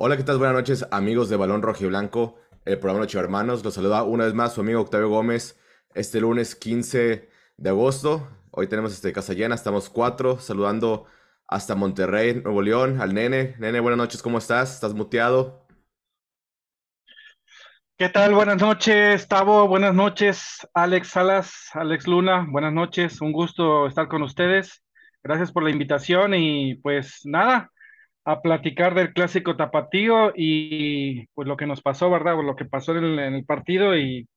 Hola, ¿qué tal? Buenas noches, amigos de Balón Rojo y Blanco, el programa Noche Hermanos. Los saluda una vez más su amigo Octavio Gómez este lunes 15 de agosto. Hoy tenemos este casa llena, estamos cuatro, saludando hasta Monterrey, Nuevo León, al nene. Nene, buenas noches, ¿cómo estás? ¿Estás muteado? ¿Qué tal? Buenas noches, Tavo. Buenas noches, Alex Salas, Alex Luna. Buenas noches, un gusto estar con ustedes. Gracias por la invitación y pues nada, a platicar del clásico tapatío y pues lo que nos pasó, ¿verdad? lo que pasó en el, en el partido y,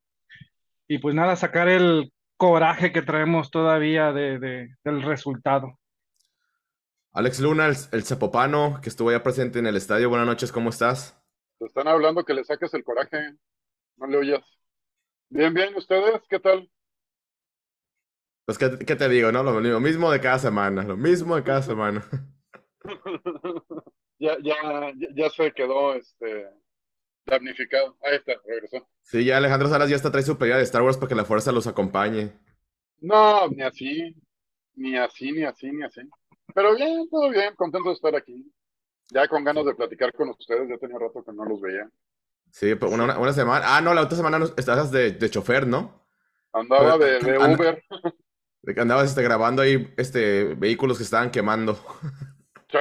y, pues nada, sacar el coraje que traemos todavía de, de, del resultado. Alex Luna, el, el Zapopano, que estuvo ya presente en el estadio. Buenas noches, ¿cómo estás? Te están hablando que le saques el coraje, no le oyas. Bien, bien, ¿ustedes qué tal? Pues, ¿qué, qué te digo, no? Lo, lo mismo de cada semana, lo mismo de cada semana. ya, ya, ya se quedó este damnificado. Ahí está, regresó. Sí, ya Alejandro Salas ya está trae su pelea de Star Wars para que la fuerza los acompañe. No, ni así, ni así, ni así, ni así. Pero bien, todo bien, contento de estar aquí. Ya con ganas de platicar con ustedes, ya tenía rato que no los veía. Sí, pero una, una, una semana. Ah, no, la otra semana no, estabas de, de chofer, ¿no? Andaba de, de And- Uber. De que andabas este, grabando ahí este, vehículos que estaban quemando. Sí,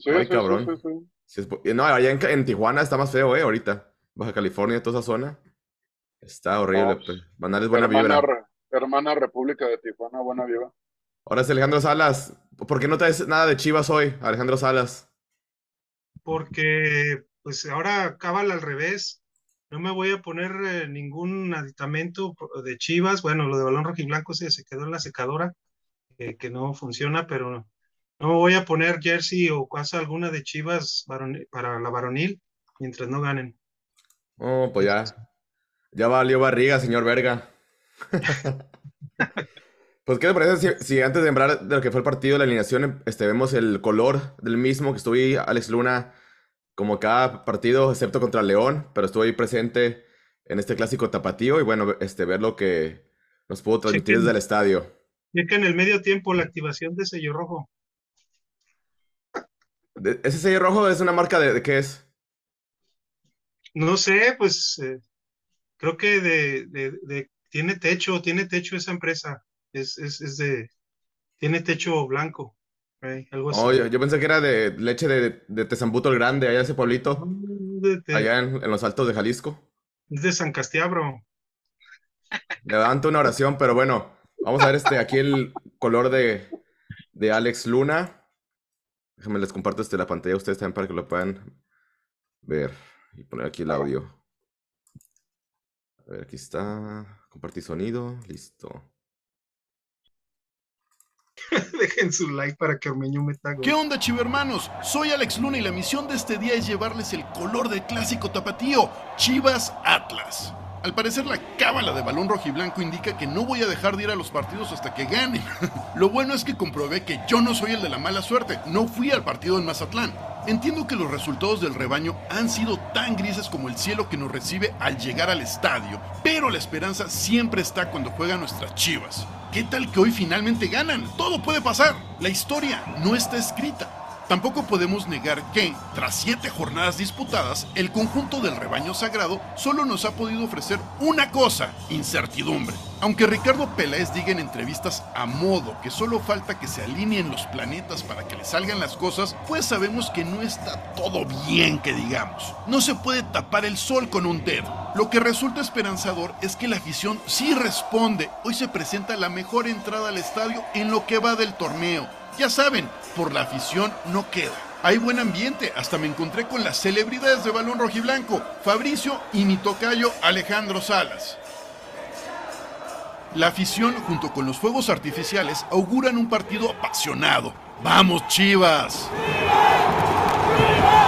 sí, Ay, sí, cabrón. sí, sí, es No, allá en, en Tijuana está más feo, ¿eh? Ahorita. Baja California, toda esa zona. Está horrible. No, pues. Mandarles buena hermana, vibra. re- hermana República de Tijuana, buena viva. Ahora es Alejandro Salas. ¿Por qué no traes nada de Chivas hoy, Alejandro Salas? porque pues ahora cábala al revés. No me voy a poner eh, ningún aditamento de Chivas. Bueno, lo de balón rojiblanco se, se quedó en la secadora, eh, que no funciona, pero no, voy a poner jersey o cosa alguna de Chivas para la varonil mientras no ganen. Oh, pues ya. Ya valió barriga, señor Verga. Pues, ¿qué te parece si, si antes de hablar de lo que fue el partido, la alineación, este, vemos el color del mismo, que estuvo ahí Alex Luna como cada partido, excepto contra León, pero estuvo ahí presente en este clásico tapatío y bueno, este, ver lo que nos pudo transmitir Chequen. desde el estadio. Checa en el medio tiempo la activación de sello rojo. ¿Ese sello rojo es una marca de, de qué es? No sé, pues eh, creo que de, de- de- tiene techo, tiene techo esa empresa. Es, es, es de, tiene techo blanco, eh, algo así. Oh, yo, yo pensé que era de leche de, de Tezambuto el Grande, allá ese pueblito, allá en, en los altos de Jalisco. es de San Castiabro. Levanto una oración, pero bueno, vamos a ver este, aquí el color de, de Alex Luna. Déjenme les comparto este, la pantalla a ustedes también para que lo puedan ver y poner aquí el audio. A ver, aquí está. Compartir sonido. Listo. Dejen su like para que Ormeño meta gol. ¿Qué onda, chivermanos? Soy Alex Luna y la misión de este día es llevarles el color del clásico tapatío, Chivas Atlas. Al parecer la cábala de balón rojiblanco indica que no voy a dejar de ir a los partidos hasta que ganen. Lo bueno es que comprobé que yo no soy el de la mala suerte, no fui al partido en Mazatlán. Entiendo que los resultados del rebaño han sido tan grises como el cielo que nos recibe al llegar al estadio, pero la esperanza siempre está cuando juegan nuestras chivas. ¿Qué tal que hoy finalmente ganan? Todo puede pasar. La historia no está escrita. Tampoco podemos negar que, tras siete jornadas disputadas, el conjunto del rebaño sagrado solo nos ha podido ofrecer una cosa, incertidumbre. Aunque Ricardo Peláez diga en entrevistas a modo que solo falta que se alineen los planetas para que le salgan las cosas, pues sabemos que no está todo bien que digamos. No se puede tapar el sol con un dedo. Lo que resulta esperanzador es que la afición sí responde. Hoy se presenta la mejor entrada al estadio en lo que va del torneo. Ya saben, por la afición no queda. Hay buen ambiente, hasta me encontré con las celebridades de balón rojiblanco, Fabricio y mi tocayo Alejandro Salas. La afición, junto con los fuegos artificiales, auguran un partido apasionado. ¡Vamos, Chivas! El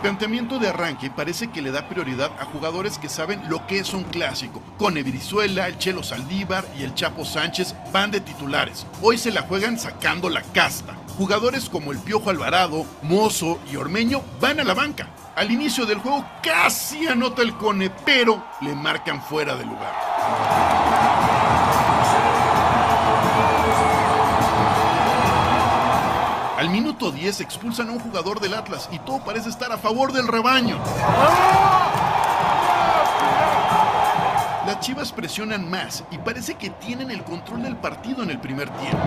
planteamiento de arranque parece que le da prioridad a jugadores que saben lo que es un clásico. Con Brizuela, el Chelo Saldívar y el Chapo Sánchez van de titulares. Hoy se la juegan sacando la casta. Jugadores como el Piojo Alvarado, Mozo y Ormeño van a la banca. Al inicio del juego casi anota el Cone, pero le marcan fuera de lugar. Al minuto 10 expulsan a un jugador del Atlas y todo parece estar a favor del rebaño. Las Chivas presionan más y parece que tienen el control del partido en el primer tiempo.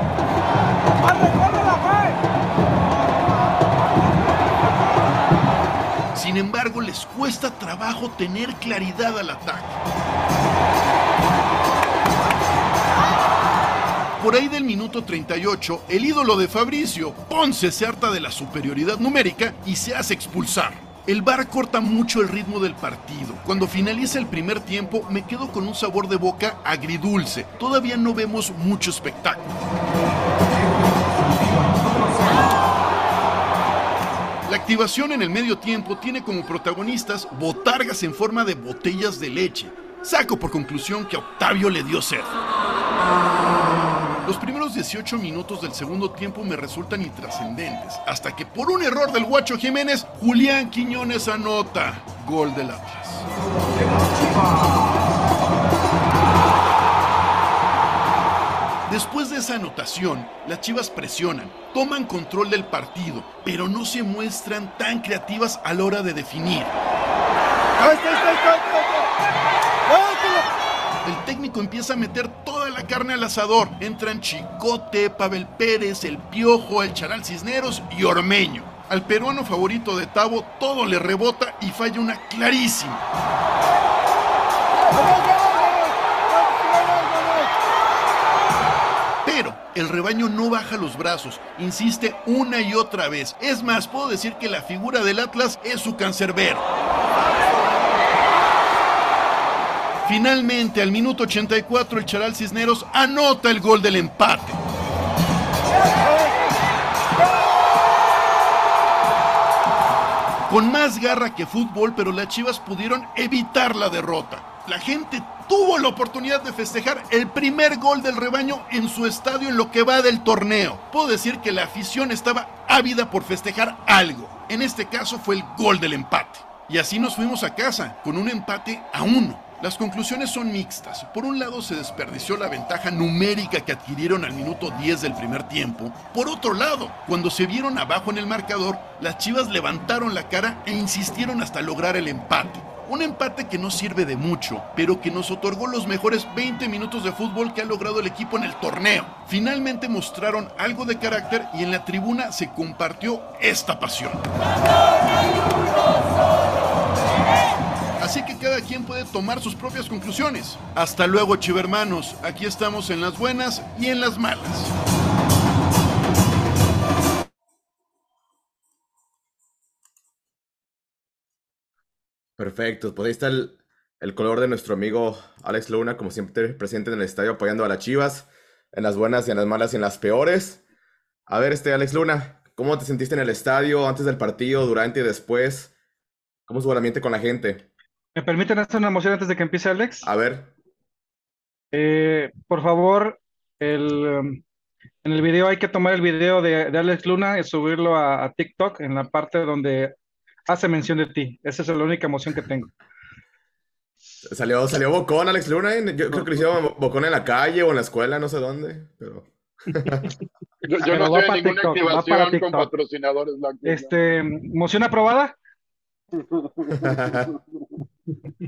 Sin embargo, les cuesta trabajo tener claridad al ataque. Por ahí del minuto 38, el ídolo de Fabricio, Ponce, se harta de la superioridad numérica y se hace expulsar. El VAR corta mucho el ritmo del partido. Cuando finaliza el primer tiempo, me quedo con un sabor de boca agridulce. Todavía no vemos mucho espectáculo. La activación en el medio tiempo tiene como protagonistas botargas en forma de botellas de leche. Saco por conclusión que a Octavio le dio sed. Los primeros 18 minutos del segundo tiempo me resultan intrascendentes, hasta que por un error del Guacho Jiménez, Julián Quiñones anota gol del Atlas. Después de esa anotación, las Chivas presionan, toman control del partido, pero no se muestran tan creativas a la hora de definir. Empieza a meter toda la carne al asador. Entran Chicote, Pavel Pérez, El Piojo, El Charal Cisneros y Ormeño. Al peruano favorito de Tavo todo le rebota y falla una clarísima. Pero el rebaño no baja los brazos, insiste una y otra vez. Es más, puedo decir que la figura del Atlas es su cancerbero. Finalmente, al minuto 84, el Charal Cisneros anota el gol del empate. Con más garra que fútbol, pero las Chivas pudieron evitar la derrota. La gente tuvo la oportunidad de festejar el primer gol del rebaño en su estadio en lo que va del torneo. Puedo decir que la afición estaba ávida por festejar algo. En este caso fue el gol del empate. Y así nos fuimos a casa, con un empate a uno. Las conclusiones son mixtas. Por un lado se desperdició la ventaja numérica que adquirieron al minuto 10 del primer tiempo. Por otro lado, cuando se vieron abajo en el marcador, las Chivas levantaron la cara e insistieron hasta lograr el empate. Un empate que no sirve de mucho, pero que nos otorgó los mejores 20 minutos de fútbol que ha logrado el equipo en el torneo. Finalmente mostraron algo de carácter y en la tribuna se compartió esta pasión. Quien puede tomar sus propias conclusiones. Hasta luego, chivermanos. Aquí estamos en las buenas y en las malas. Perfecto, pues ahí está el, el color de nuestro amigo Alex Luna, como siempre presente en el estadio apoyando a las Chivas, en las buenas y en las malas y en las peores. A ver, este Alex Luna, ¿cómo te sentiste en el estadio antes del partido, durante y después? ¿Cómo estuvo el ambiente con la gente? ¿Me permiten hacer una emoción antes de que empiece Alex? A ver, Eh, por favor, el, um, en el video hay que tomar el video de, de Alex Luna y subirlo a, a TikTok en la parte donde hace mención de ti. Esa es la única emoción que tengo. salió, salió Bocón Alex Luna, ¿eh? yo creo que lo hicieron Bocón en la calle o en la escuela, no sé dónde, pero... Yo, yo Pero no en ninguna TikTok, activación con patrocinadores. Este, ¿moción aprobada?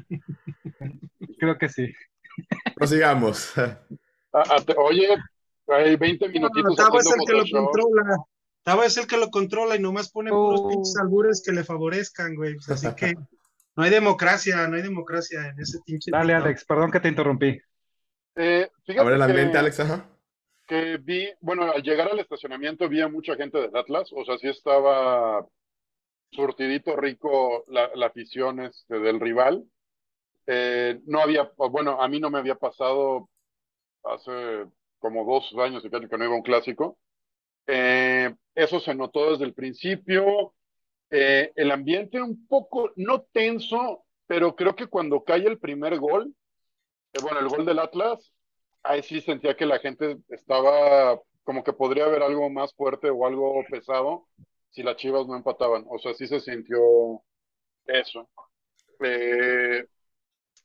Creo que sí. Prosigamos. Ah, ah, Oye, hay 20 minutitos Tavo es el que lo controla. Tavo es el que lo controla y nomás pone puros Oh. pinches albures que le favorezcan, güey. Pues así que no hay democracia, no hay democracia en ese pinche. Dale. Alex, perdón que te interrumpí. Eh, A fíjate ver el que- ambiente, Alex, ajá. que vi, bueno, al llegar al estacionamiento vi a mucha gente del Atlas, o sea, sí estaba surtidito rico la, la afición este, del rival. Eh, no había, bueno, a mí no me había pasado hace como dos años que no iba un clásico. Eh, eso se notó desde el principio. Eh, el ambiente un poco, no tenso, pero creo que cuando cae el primer gol, bueno, el gol del Atlas, ahí sí sentía que la gente estaba como que podría haber algo más fuerte o algo pesado si las Chivas no empataban. O sea, sí se sintió eso.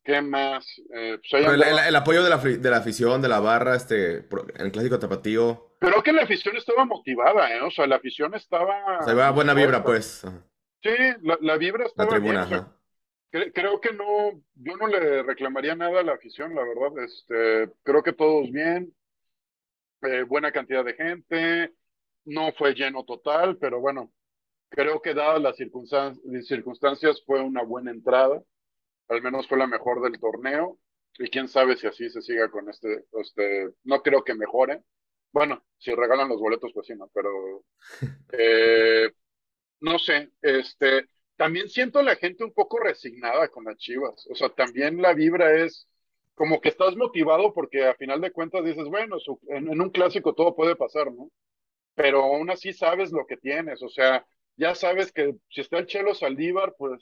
¿Qué más? Eh, pues Pero el, andaba- el- el apoyo de la, de la afición, de la barra, este, en el clásico tapatío, Creo que la afición estaba motivada, ¿eh? O sea, la afición estaba... Se va buena vibra, pues. Sí, la, la vibra estaba La tribuna, bien, o sea, ajá. cre- creo que no, yo no le reclamaría nada a la afición, la verdad. Este, creo que todos bien, eh, buena cantidad de gente, no fue lleno total, pero bueno, creo que dadas las circunstan- circunstancias fue una buena entrada, al menos fue la mejor del torneo, y quién sabe si así se siga con este, este, no creo que mejore. Bueno, si regalan los boletos, pues sí, no, pero eh, no sé, este, también siento a la gente un poco resignada con las Chivas. O sea, también la vibra es como que estás motivado porque a final de cuentas dices, bueno, su- en, en un clásico todo puede pasar, ¿no? Pero aún así sabes lo que tienes. O sea, ya sabes que si está el Chelo Saldívar, pues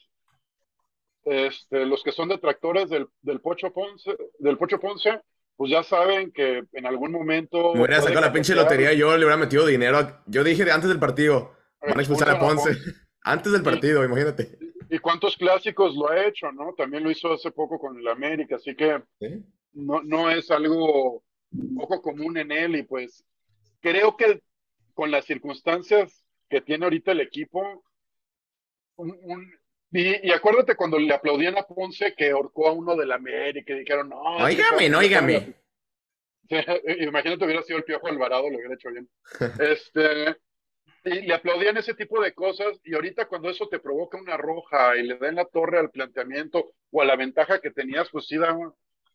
este, los que son detractores del, del Pocho Ponce, del Pocho Ponce, pues ya saben que en algún momento Me hubiera sacado la pinche lotería, yo le hubiera metido dinero. Yo dije de antes del partido, van a expulsar a Ponce. Antes del partido, imagínate. ¿Y cuántos clásicos lo ha hecho, no? También lo hizo hace poco con el América, así que no, no es algo poco común en él y pues creo que con las circunstancias que tiene ahorita el equipo, un- un- y, y acuérdate cuando le aplaudían a Ponce que ahorcó a uno del América y dijeron, no, Óigame, no, óigame. Imagínate hubiera sido el Piojo Alvarado, lo hubiera hecho bien. Este, y le aplaudían ese tipo de cosas y ahorita cuando eso te provoca una roja y le da en la torre al planteamiento o a la ventaja que tenías, pues sí da,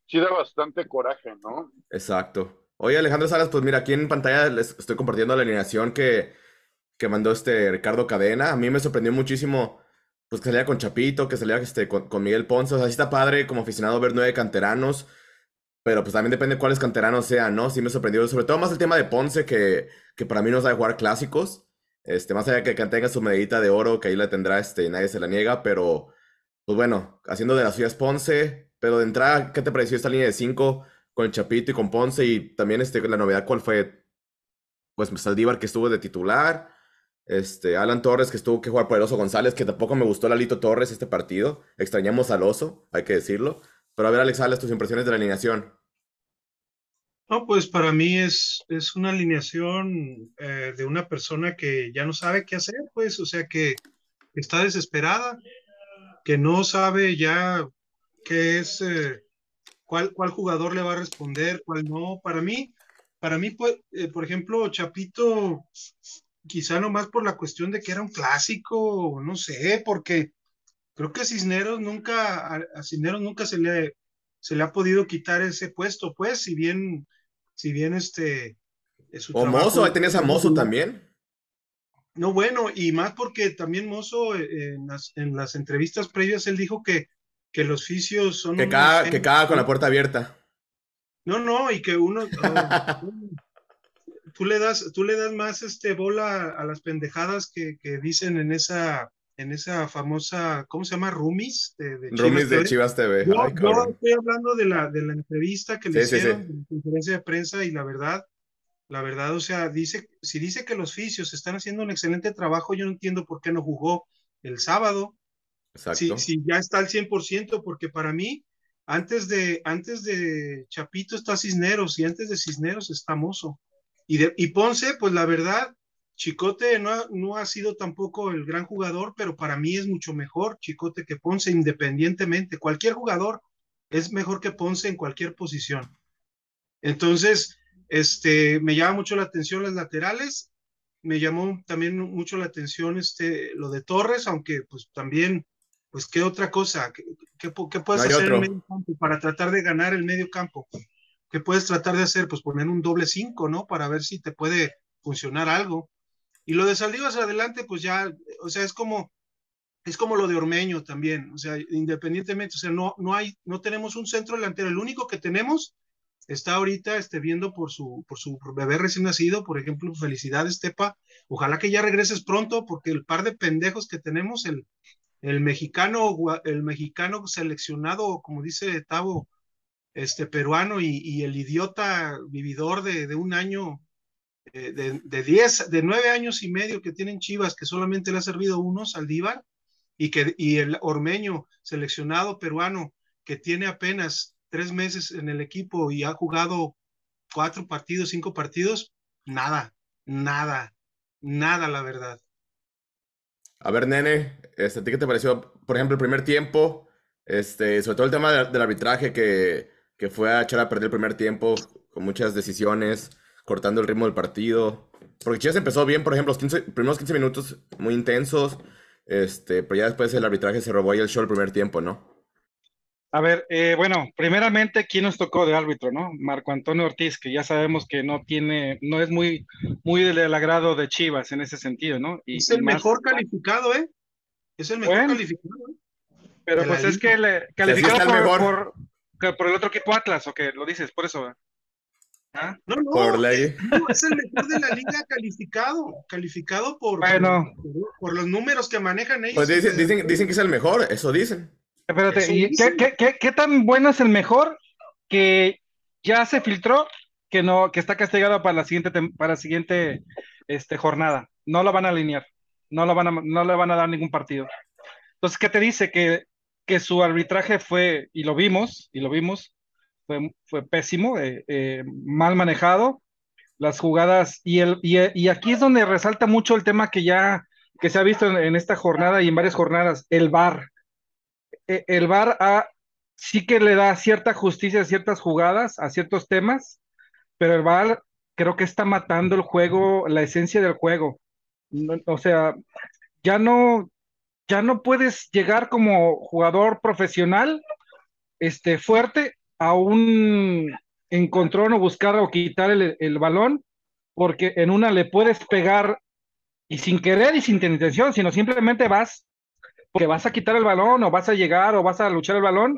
sí da bastante coraje, ¿no? Exacto. Oye, Alejandro Salas, pues mira, aquí en pantalla les estoy compartiendo la alineación que, que mandó este Ricardo Cadena. A mí me sorprendió muchísimo, pues que salía con Chapito, que salía este, con, con Miguel Ponce. O sea, sí está padre como aficionado ver nueve canteranos, pero pues también depende cuáles canteranos sean, ¿no? Sí me sorprendió, sobre todo más el tema de Ponce, que, que para mí no sabe jugar clásicos. Este, más allá que, tenga su medallita de oro, que ahí la tendrá, este, y nadie se la niega, pero pues bueno, haciendo de las suyas Ponce, pero de entrada, ¿qué te pareció esta línea de cinco con Chapito y con Ponce? Y también este, la novedad, ¿cuál fue? Pues Saldívar que estuvo de titular, este, Alan Torres que estuvo que jugar por el Oso González, que tampoco me gustó Lalito Torres este partido, extrañamos al Oso, hay que decirlo. Pero a ver, Alex Salas, tus impresiones de la alineación. No, pues para mí es, es una alineación eh, de una persona que ya no sabe qué hacer, pues, o sea, que está desesperada, que no sabe ya qué es, eh, cuál, cuál jugador le va a responder, cuál no. Para mí, para mí, pues, eh, por ejemplo, Chapito, quizá nomás por la cuestión de que era un clásico, no sé, porque creo que Cisneros nunca, a, Cisneros nunca se le, se le ha podido quitar ese puesto, pues, si bien, si bien este, eh, su O trabajo- Mozo, ahí tenías a Mozo también. No, bueno, y más porque también Mozo eh, en las, en las entrevistas previas él dijo que, que los fisios son Que caga, que caga con la puerta abierta. No, no, y que uno oh, tú le das, tú le das más este bola a las pendejadas que, que dicen en esa, en esa famosa, ¿cómo se llama? Roomies de, de Chivas Roomies de TV. Chivas TV. Yo, Ay, yo cabrón. estoy hablando de la, de la entrevista que le Sí, sí, sí. hicieron, de la conferencia de prensa, y la verdad, la verdad, o sea, dice, si dice que los fisios están haciendo un excelente trabajo, yo no entiendo por qué no jugó el sábado, si, Exacto. si ya está al 100%, porque para mí, antes de, antes de Chapito está Cisneros, y antes de Cisneros está Mozo. Y, de, y Ponce, pues la verdad, Chicote no ha, no ha sido tampoco el gran jugador, pero para mí es mucho mejor Chicote que Ponce, independientemente. Cualquier jugador es mejor que Ponce en cualquier posición. Entonces, este, me llama mucho la atención las laterales, me llamó también mucho la atención este, lo de Torres, aunque pues también, pues qué otra cosa, qué, qué, qué puedes No hacer en medio campo para tratar de ganar el medio campo. ¿Qué puedes tratar de hacer? Pues poner un doble 5, ¿no? Para ver si te puede funcionar algo. Y lo de hacia adelante, pues ya, o sea, es como, es como lo de Ormeño también, o sea, independientemente, o sea, no, no hay, no tenemos un centro delantero, el único que tenemos está ahorita este, viendo por su, por su bebé recién nacido, por ejemplo, felicidades, Tepa, ojalá que ya regreses pronto, porque el par de pendejos que tenemos, el, el mexicano, el mexicano seleccionado, como dice Tavo, este peruano y, el idiota vividor de, de un año, eh, de, de diez, de nueve años y medio que tienen Chivas, que solamente le ha servido uno, Saldívar, y, que, y el ormeño seleccionado peruano, que tiene apenas tres meses en el equipo y ha jugado cuatro partidos, cinco partidos, nada, nada, nada, la verdad. A ver, nene, este, ¿a ti qué te pareció, por ejemplo, el primer tiempo? Este, sobre todo el tema del arbitraje que, que fue a echar a perder el primer tiempo con muchas decisiones, cortando el ritmo del partido. Porque Chivas empezó bien, por ejemplo, los 15 primeros 15 minutos muy intensos, este, pero ya después el arbitraje se robó ahí el show el primer tiempo, ¿no? A ver, eh, bueno, primeramente, ¿quién nos tocó de árbitro, no? Marco Antonio Ortiz, que ya sabemos que no tiene, no es muy, muy del agrado de Chivas en ese sentido, ¿no? Y, es el y más- mejor calificado, ¿eh? Es el mejor Bueno. calificado. ¿eh? Pero pues es que le calificado por, mejor. por, por el otro equipo Atlas, o que lo dices, por eso. ¿Ah? No, no, Por ley. no, es el mejor de la liga calificado, calificado por, Bueno. por, por los números que manejan ellos. Pues dicen, dicen, dicen que es el mejor, eso dicen. Espérate, Eso ¿y dicen. qué, qué, qué, qué tan bueno es el mejor que ya se filtró que no, que está castigado para la siguiente, para la siguiente este, jornada? No lo van a alinear, no lo van a, no le van a dar ningún partido. Entonces, ¿qué te dice? Que, que su arbitraje fue, y lo vimos, y lo vimos, fue, fue pésimo, eh, eh, mal manejado, las jugadas, y, el, y, y aquí es donde resalta mucho el tema que ya, que se ha visto en, en esta jornada y en varias jornadas, el VAR eh, el VAR sí que le da cierta justicia a ciertas jugadas, a ciertos temas, pero el VAR creo que está matando el juego, la esencia del juego. No- o sea, ya no, ya no puedes llegar como jugador profesional, este, fuerte, a un encontrón o buscar o quitar el, el balón, porque en una le puedes pegar y sin querer y sin intención, sino simplemente vas porque vas a quitar el balón o vas a llegar o vas a luchar el balón,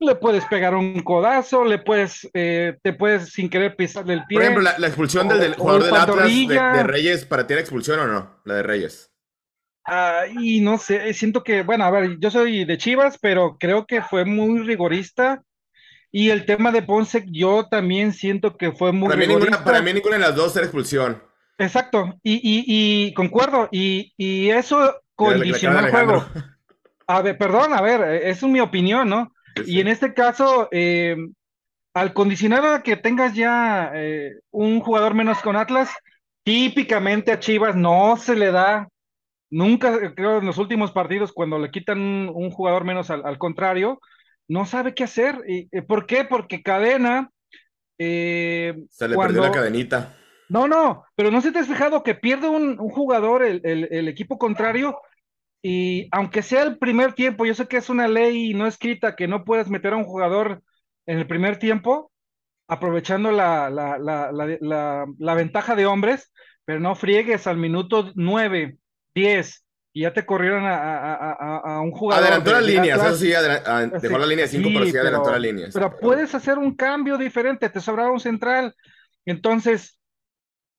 le puedes pegar un codazo, le puedes, eh, te puedes sin querer pisarle el pie. Por ejemplo, la, la expulsión del, jugador del Atlas de, de Reyes, ¿para ti era expulsión o no? La de Reyes. Ah, y no sé, siento que, bueno, a ver, yo soy de Chivas, pero creo que fue muy rigorista. Y el tema de Ponce, yo también siento que fue muy Para mí, ninguna, rigorista. para mí ninguna de las dos era expulsión. Exacto, y, y, y concuerdo, y, y eso condicionó el juego. A ver, perdón, a ver, es mi opinión, ¿no? Sí, Y en este caso, eh, al condicionar a que tengas ya eh, un jugador menos con Atlas, típicamente a Chivas no se le da, nunca, creo en los últimos partidos, cuando le quitan un, un jugador menos al, al contrario, no sabe qué hacer. Y, eh, ¿por qué? Porque Cadena, eh, Se le cuando- perdió la cadenita. no, no, pero no se te has fijado que pierde un, un jugador el, el- el equipo contrario y aunque sea el primer tiempo, yo sé que es una ley no escrita que no puedes meter a un jugador en el primer tiempo, aprovechando la, la, la, la, la- la ventaja de hombres, pero no friegues al minuto 9, 10 y ya te corrieron a, a- a- un jugador. Adelantó de- las líneas, eso sí, adela- a- dejó Sí, la línea de 5, pero sí, sí adelantó las líneas. Pero puedes hacer un cambio diferente, te sobraba un central. Entonces,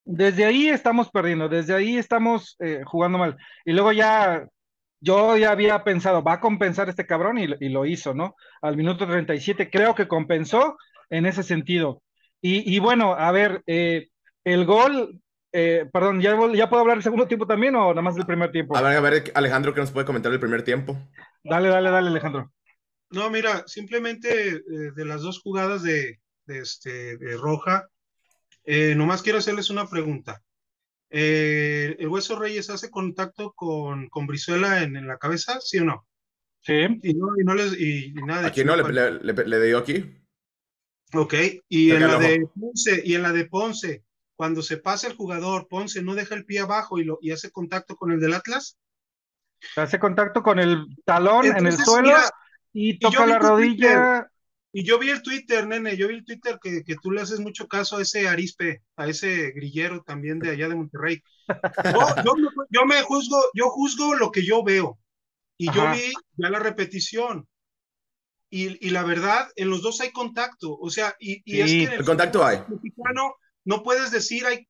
desde ahí estamos perdiendo, desde ahí estamos eh, jugando mal. Y luego ya, yo ya había pensado, va a compensar este cabrón y, lo- y lo hizo, ¿no? Al minuto 37 creo que compensó en ese sentido. Y, y bueno, a ver, eh, el gol, eh, perdón, ¿ya, ¿ya puedo hablar del segundo tiempo también o nada más del primer tiempo? A ver, a ver, Alejandro, ¿qué nos puede comentar del primer tiempo? Dale, dale, dale, Alejandro. No, mira, simplemente eh, de las dos jugadas de, de este, de Roja, eh, nomás quiero hacerles una pregunta. Eh, ¿El Hueso Reyes hace contacto con, con Brizuela en, en la cabeza, sí o no? Sí. Y no, y no les, y, y nada de Aquí no, le, le, le- le dio aquí. Ok, y en la de Ponce, y en la de Ponce, cuando se pasa el jugador, Ponce no deja el pie abajo y, lo, y hace contacto con el del Atlas. Hace contacto con el talón en el Entonces, suelo mira, y yo toca vi la rodilla. Y yo vi el Twitter, nene, yo vi el Twitter que, que tú le haces mucho caso a ese arispe, a ese grillero también de allá de Monterrey. Yo, yo me, yo me juzgo, yo juzgo lo que yo veo. Y yo Ajá. vi ya la repetición. Y, y la verdad, en los dos hay contacto. O sea, y, y es Sí, que en el el contacto hay. mexicano no puedes decir hay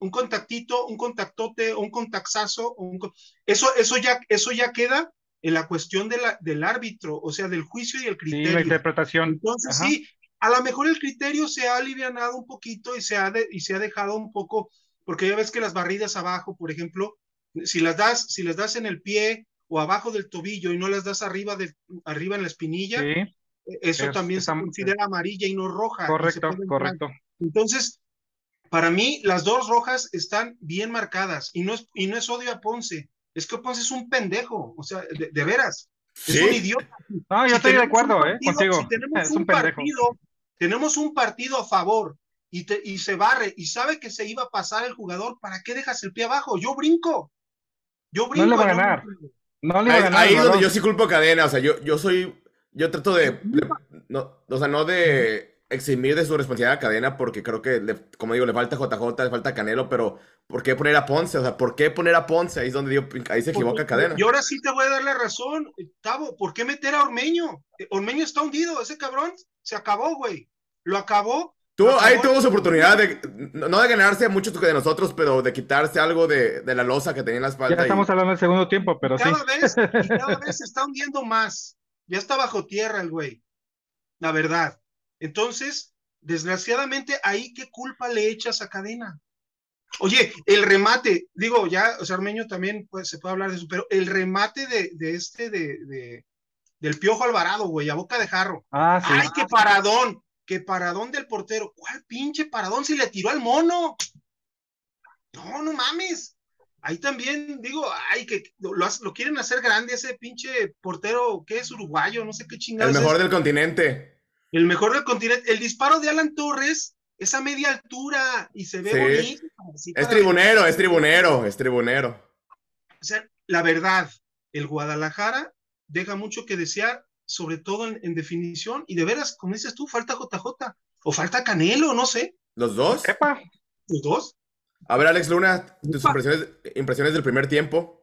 un contactito, un contactote, un contactazo, un eso, eso ya, eso ya queda en la cuestión de la, del árbitro, o sea, del juicio y el Sí, criterio. la interpretación. Entonces, Ajá. sí, a lo mejor el criterio se ha alivianado un poquito y se ha, de- y se ha dejado un poco, porque ya ves que las barridas abajo, por ejemplo, si las das, si las das en el pie o abajo del tobillo y no las das arriba, de, arriba en la espinilla, Sí, eso es- también se considera amarilla y no roja. correcto, entrar. correcto. Entonces, para mí las dos rojas están bien marcadas y no es, y no es odio a Ponce, es que Ponce es un pendejo, o sea, de, veras, es un idiota. No, yo estoy de acuerdo, eh, contigo. Si tenemos un, partido, tenemos un partido a favor y, te, y se barre y sabe que se iba a pasar el jugador, ¿para qué dejas el pie abajo? Yo brinco. Yo brinco. No le va a ganar. No le va a ganar. Ahí es donde yo sí culpo cadena, o sea, yo, yo soy, yo trato de, no, o sea, no de eximir de su responsabilidad a cadena porque creo que, como digo, le falta JJ, le falta Canelo, pero ¿por qué poner a Ponce? O sea, ¿por qué poner a Ponce? Ahí es donde ahí se equivoca cadena. Y ahora sí te voy a dar la razón, Tavo, ¿por qué meter a Ormeño? Ormeño está hundido, ese cabrón se acabó, güey. Lo acabó. Tuvo, ahí tuvo su oportunidad de, no de ganarse mucho de nosotros, pero de quitarse algo de, la losa que tenía en la espalda. Ya estamos hablando del segundo tiempo, pero cada sí. Vez, y cada vez se está hundiendo más. Ya está bajo tierra el güey. La verdad. Entonces, desgraciadamente, ahí qué culpa le echas a cadena. Oye, el remate, digo, ya, o sea, Armeño también pues, se puede hablar de eso, pero el remate de, de este, de, del Piojo Alvarado, güey, a boca de jarro. Ah, sí. ¡Ay, qué paradón! ¡Qué paradón del portero! ¿Cuál pinche paradón si le tiró al mono? No, no mames. Ahí también, digo, ay, que lo, lo quieren hacer grande ese pinche portero, ¿qué es uruguayo? No sé qué chingados. El mejor del continente. El mejor del continente. El disparo de Alan Torres es a media altura y se ve bonito. Es tribunero, es tribunero, es tribunero. O sea, la verdad, el Guadalajara deja mucho que desear, sobre todo en, definición, y de veras, como dices tú, falta JJ, o falta Canelo, no sé. ¿Los dos? Epa. ¿Los dos? A ver, Alex Luna, tus impresiones, impresiones del primer tiempo.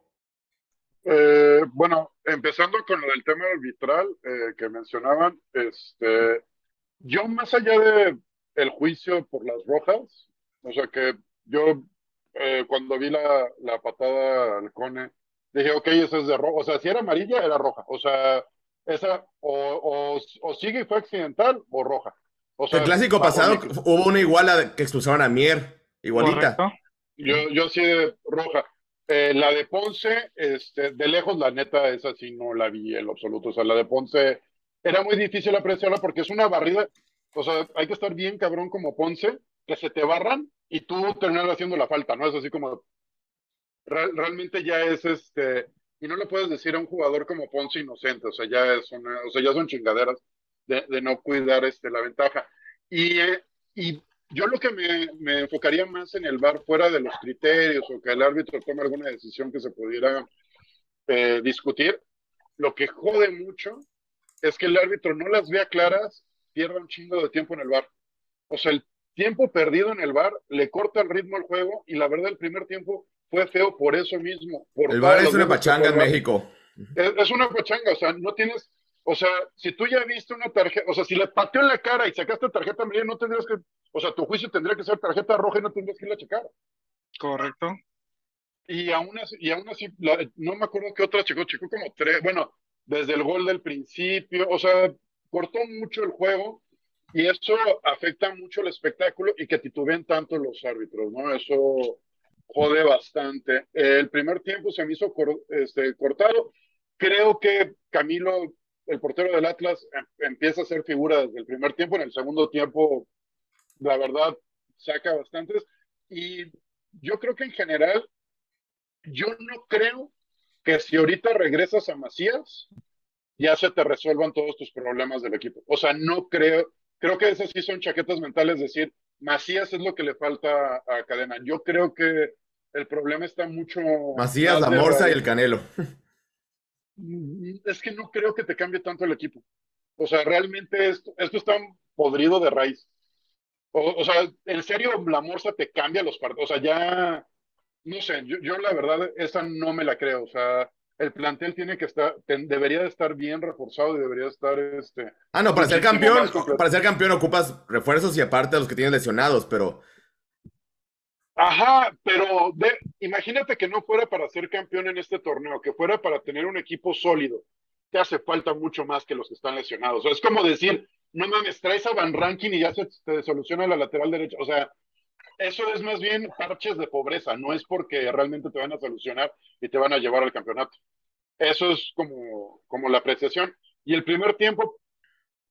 Eh, bueno, empezando con lo del tema arbitral eh, que mencionaban, este, yo más allá de el juicio por las rojas, o sea que yo eh, cuando vi la, la, patada al Cone, dije, ok, esa es de roja, o sea, si era amarilla, era roja, o sea, esa o, o, sigue y fue accidental o roja. O sea, el clásico pasado hubo una igual que expulsaron a Mier, igualita. Yo, yo sí de roja. Eh, la de Ponce, este, de lejos, la neta, esa sí no la vi en lo absoluto. O sea, la de Ponce era muy difícil apreciarla porque es una barrida. O sea, hay que estar bien cabrón como Ponce, que se te barran y tú terminas haciendo la falta, ¿no? Es así como. realmente ya es este. Y no le puedes decir a un jugador como Ponce inocente, o sea, ya es una, o sea, ya son chingaderas de, de no cuidar este, la ventaja. Y, eh, y yo lo que me, me, enfocaría más en el bar fuera de los criterios o que el árbitro tome alguna decisión que se pudiera eh, discutir, lo que jode mucho es que el árbitro no las vea claras, pierda un chingo de tiempo en el bar. O sea, el tiempo perdido en el bar le corta el ritmo al juego y la verdad el primer tiempo fue feo por eso mismo. Por el bar es una pachanga en México. Es, es, una pachanga, o sea, no tienes, o sea, si tú ya viste una tarjeta, o sea, si le pateó en la cara y sacaste tarjeta amarilla, no tendrías que, o sea, tu juicio tendría que ser tarjeta roja y no tendrías que ir a checar. Correcto. Y aún así, y aún así no me acuerdo qué otra checó, checó como tres, bueno, desde el gol del principio, o sea, cortó mucho el juego y eso afecta mucho el espectáculo y que titubeen tanto los árbitros, ¿no? Eso jode bastante. El primer tiempo se me hizo este, cortado. Creo que Camilo el portero del Atlas em, empieza a ser figura desde el primer tiempo, en el segundo tiempo, la verdad, saca bastantes. Y yo creo que en general, yo no creo que si ahorita regresas a Macías, ya se te resuelvan todos tus problemas del equipo. O sea, no creo, creo que esas sí son chaquetas mentales, decir, Macías es lo que le falta a Cadena. Yo creo que el problema está mucho... Macías, la Morsa y el Canelo. Es que no creo que te cambie tanto el equipo. O sea, realmente esto, esto está podrido de raíz. O, sea, en serio, la Morsa te cambia los partidos. O sea, ya, no sé, yo, yo, la verdad, esa no me la creo. O sea, el plantel tiene que estar, debería de estar bien reforzado y debería estar, este... Ah, no, para ser campeón, para ser campeón ocupas refuerzos y aparte a los que tienen lesionados, pero Ajá, pero imagínate que no fuera para ser campeón en este torneo, que fuera para tener un equipo sólido. Te hace falta mucho más que los que están lesionados. O sea, es como decir, no mames, traes a Van Ranking y ya se te soluciona la lateral derecha. O sea, eso es más bien parches de pobreza, no es porque realmente te van a solucionar y te van a llevar al campeonato. Eso es como, como la apreciación. Y el primer tiempo,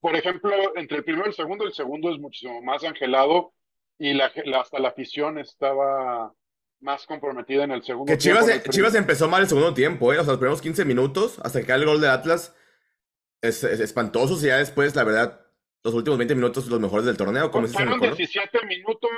por ejemplo, entre el primero y el segundo, el segundo es muchísimo más angelado y la, la- hasta la afición estaba más comprometida en el segundo Que tiempo. Chivas, prim- Chivas empezó mal el segundo tiempo, ¿eh? O sea, los primeros 15 minutos, hasta que cae el gol de Atlas, es, es espantoso. Y ya después, la verdad, los últimos 20 minutos, los mejores del torneo, como Fueron coro. 17 minutos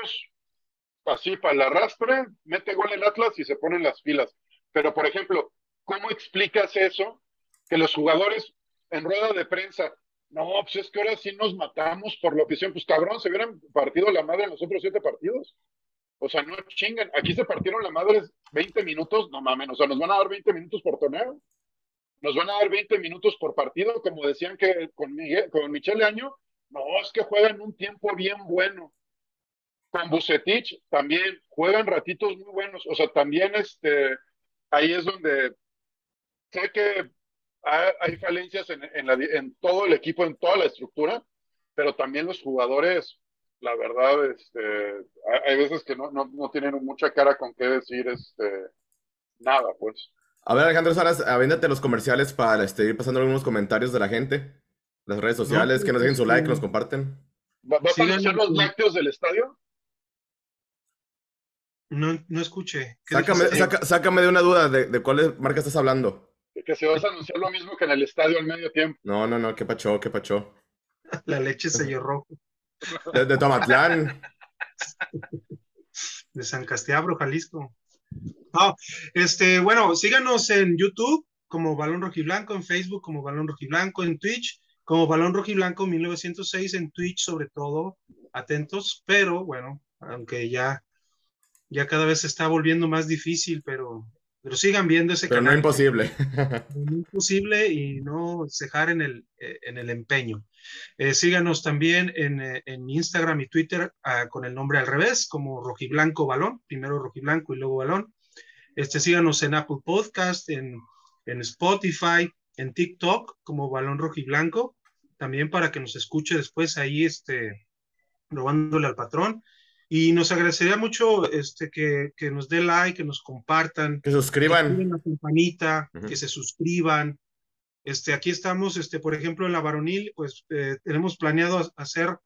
así para el arrastre, mete gol el Atlas y se ponen las filas. Pero, por ejemplo, ¿cómo explicas eso? Que los jugadores en rueda de prensa, no, pues es que ahora sí nos matamos por la afición. Pues cabrón, se hubieran partido la madre en los otros siete partidos. O sea, no chingan. Aquí se partieron la madre 20 minutos, no mames. O sea, nos van a dar 20 minutos por torneo. Nos van a dar 20 minutos por partido, como decían que con, Miguel, con Michele Año. No, es que juegan un tiempo bien bueno con Bucetich también juegan ratitos muy buenos. O sea, también este, ahí es donde sé que hay, hay falencias en, en, la, en, todo el equipo, en toda la estructura, pero también los jugadores, la verdad, este, hay, hay veces que no, no, no, tienen mucha cara con qué decir este, nada, pues. A ver, Alejandro Salas, avéndate los comerciales para este, ir pasando algunos comentarios de la gente, las redes sociales, no, que nos dejen su like, que nos comparten. ¿Vas a anunciar los lácteos del estadio? No, no escuché. Sácame, saca, sácame, de una duda de, de cuál marca estás hablando. Que se vas a anunciar lo mismo que en el estadio al medio tiempo. No, no, no, qué pacho, qué pacho. La leche sello rojo. De, de Tomatlán. De San Castiabro, Jalisco. No, este, bueno, síganos en YouTube como Balón Rojiblanco, en Facebook como Balón Rojiblanco, en Twitch como Balón Rojiblanco 1906, en Twitch sobre todo, atentos, pero bueno, aunque ya ya cada vez se está volviendo más difícil, pero, pero sigan viendo ese pero canal. no imposible. No imposible y no cejar en el, en el empeño. Eh, síganos también en, en, Instagram y Twitter uh, con el nombre al revés, como Rojiblanco Balón, primero Rojiblanco y luego Balón. Este, síganos en Apple Podcast, en, en Spotify, en TikTok como Balón Rojiblanco, también para que nos escuche después ahí, este, robándole al patrón. Y nos agradecería mucho este, que, que, nos dé like, que nos compartan. Que suscriban. Que la campanita, uh -huh. que se suscriban. Este, aquí estamos, este, por ejemplo, en la varonil, pues eh, tenemos planeado hacer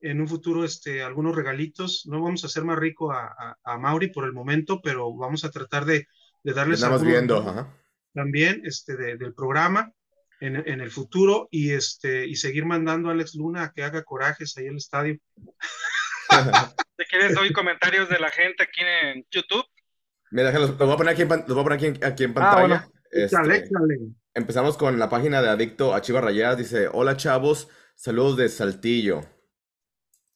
en un futuro este, algunos regalitos. No vamos a hacer más rico a, a, a Mauri por el momento, pero vamos a tratar de, de darles Estamos viendo, ajá. también este, de, del programa en, en, el futuro y, este, y seguir mandando a Alex Luna a que haga corajes ahí en el estadio. Si quieres, doy comentarios de la gente aquí en YouTube. Mira, los, los voy a poner aquí en, los voy a poner aquí en, aquí en pantalla. Ah, bueno. Este, Échale, échale. empezamos con la página de Adicto a Chivas Rayadas. Dice, hola chavos, saludos de Saltillo.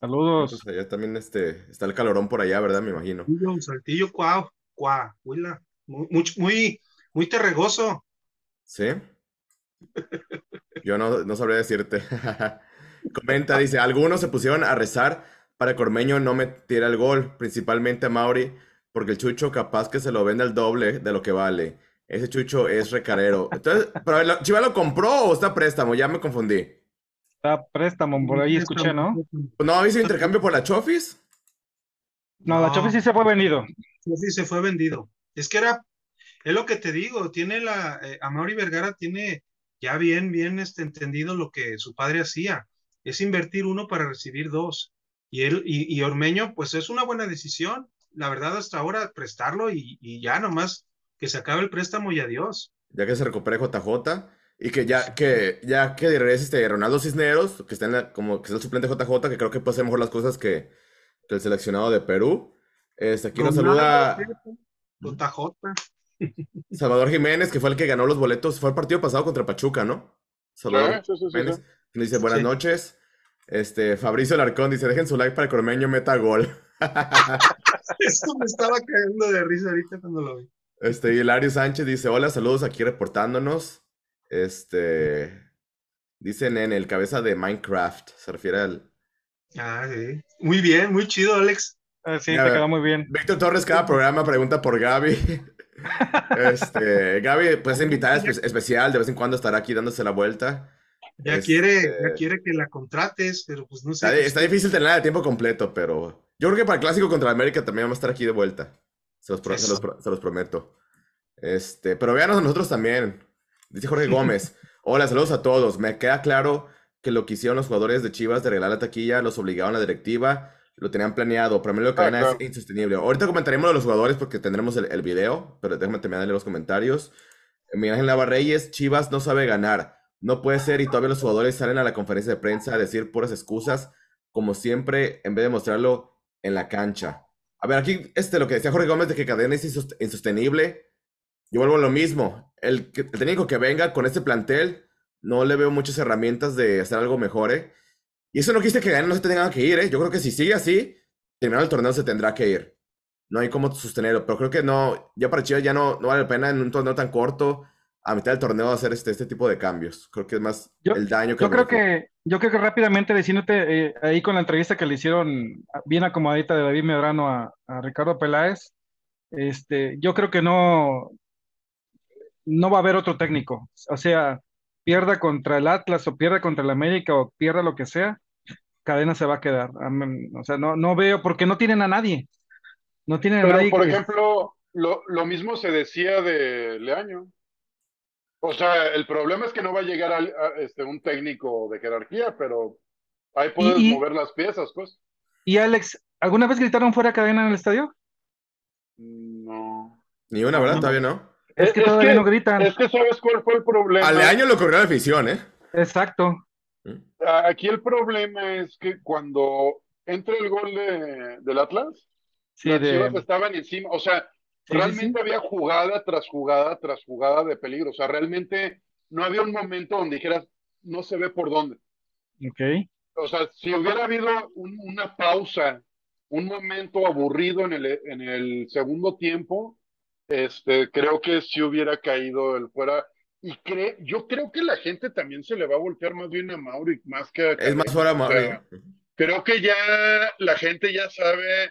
Saludos. Entonces, allá también este, está el calorón por allá, ¿verdad? Me imagino. Saltillo, Saltillo, cuau, cuau, huila. Muy, muy, muy, muy terregoso. ¿Sí? Yo no, no sabría decirte. Comenta, dice, algunos se pusieron a rezar para que Ormeño no metiera el gol, principalmente a Mauri, porque el Chucho capaz que se lo vende al doble de lo que vale. Ese Chucho es recarero. Entonces, pero ¿lo- ¿Chivas lo compró o está a préstamo? Ya me confundí. Está préstamo, por ahí escuché, ¿no? ¿No habéis intercambio por la Chofis? No, la No. Chofi sí se fue vendido. Sí, se fue vendido. Es que era, es lo que te digo, tiene la, eh, Amaury Vergara tiene ya bien, bien este, entendido lo que su padre hacía, es invertir uno para recibir dos. Y él, y, y Ormeño, pues es una buena decisión, la verdad hasta ahora prestarlo y, y ya nomás que se acabe el préstamo y adiós. Ya que se recupere JJ y que ya que ya que regrese este Ronaldo Cisneros, que está en la- como que es el suplente JJ, que creo que puede hacer mejor las cosas que, que el seleccionado de Perú. Este, aquí nos saluda JJ. Salvador Jiménez, que fue el que ganó los boletos. Fue el partido pasado contra Pachuca, ¿no? Salvador Sí, sí, sí, sí, Jiménez. que Dice buenas Sí. noches. Este, Fabricio Larcón dice, dejen su like para que Ormeño meta gol. Esto me estaba cayendo de risa ahorita cuando lo vi. Este, Hilario Sánchez dice, hola, saludos aquí reportándonos. Este, dicen en el cabeza de Minecraft, se refiere al... Ah, sí. Muy bien, muy chido, Alex. Eh, sí, te quedó muy bien. Víctor Torres cada programa pregunta por Gaby. Este, Gaby, pues invitada espe- especial, de vez en cuando estará aquí dándose la vuelta. Ya Este- quiere, ya quiere que la contrates, pero pues no sé. Está, está difícil tenerla de tiempo completo, pero yo creo que para el clásico contra América también vamos a estar aquí de vuelta. Se los, pro- se los se los prometo. Este, pero véanos a nosotros también. Dice Jorge Gómez. Hola, saludos a todos. Me queda claro que lo que hicieron los jugadores de Chivas de regalar la taquilla los obligaron a la directiva, lo tenían planeado, pero a mí lo que Ah, claro. es insostenible. Ahorita comentaremos de los jugadores porque tendremos el, el video, pero déjame terminar de leer los comentarios. Miguel Ángel Nava Reyes, Chivas no sabe ganar. No puede ser y todavía los jugadores salen a la conferencia de prensa a decir puras excusas, como siempre, en vez de mostrarlo en la cancha. A ver, aquí este, lo que decía Jorge Gómez de que Cadena es insost- insostenible. Yo vuelvo a lo mismo. El, el técnico que venga con este plantel, no le veo muchas herramientas de hacer algo mejor, ¿eh? Y eso no quise que Cadena no se tenga que ir, ¿eh? Yo creo que si sigue así, terminado el torneo se tendrá que ir. No hay cómo sostenerlo, pero creo que no, ya para Chivas ya no vale la pena en un torneo tan corto, a mitad del torneo, hacer este, este tipo de cambios. Creo que es más Yo- el daño que Yo creo que, yo creo que rápidamente diciéndote eh, ahí con la entrevista que le hicieron bien acomodadita de David Medrano a, a Ricardo Peláez, este, yo creo que no, no va a haber otro técnico. O sea, pierda contra el Atlas o pierda contra el América o pierda lo que sea, Cadena se va a quedar. O sea, no, no veo, porque no tienen a nadie. No tienen a Pero, nadie por que- ejemplo, lo, lo mismo se decía de Leaño. O sea, el problema es que no va a llegar al- a, este, un técnico de jerarquía, pero ahí puedes y- mover las piezas, pues. Y Alex, ¿alguna vez gritaron fuera Cadena en el estadio? No. Ni una, ¿verdad? No. Todavía no. Es que todavía no gritan. Es que sabes cuál fue el problema. Al año lo corrió la afición, ¿eh? Exacto. Aquí el problema es que cuando entra el gol de, del Atlas, Sí, las de- Chivas estaban encima. O sea, realmente sí. había jugada tras jugada tras jugada de peligro. O sea, realmente no había un momento donde dijeras, no se ve por dónde. Ok. O sea, si hubiera habido un- una pausa, un momento aburrido en el, en el segundo tiempo, este, creo que sí hubiera caído el fuera. Y cre- yo creo que la gente también se le va a voltear más bien a Mauri, más que a Es más Cadena. fuera, O ma- sea, creo que ya la gente ya sabe,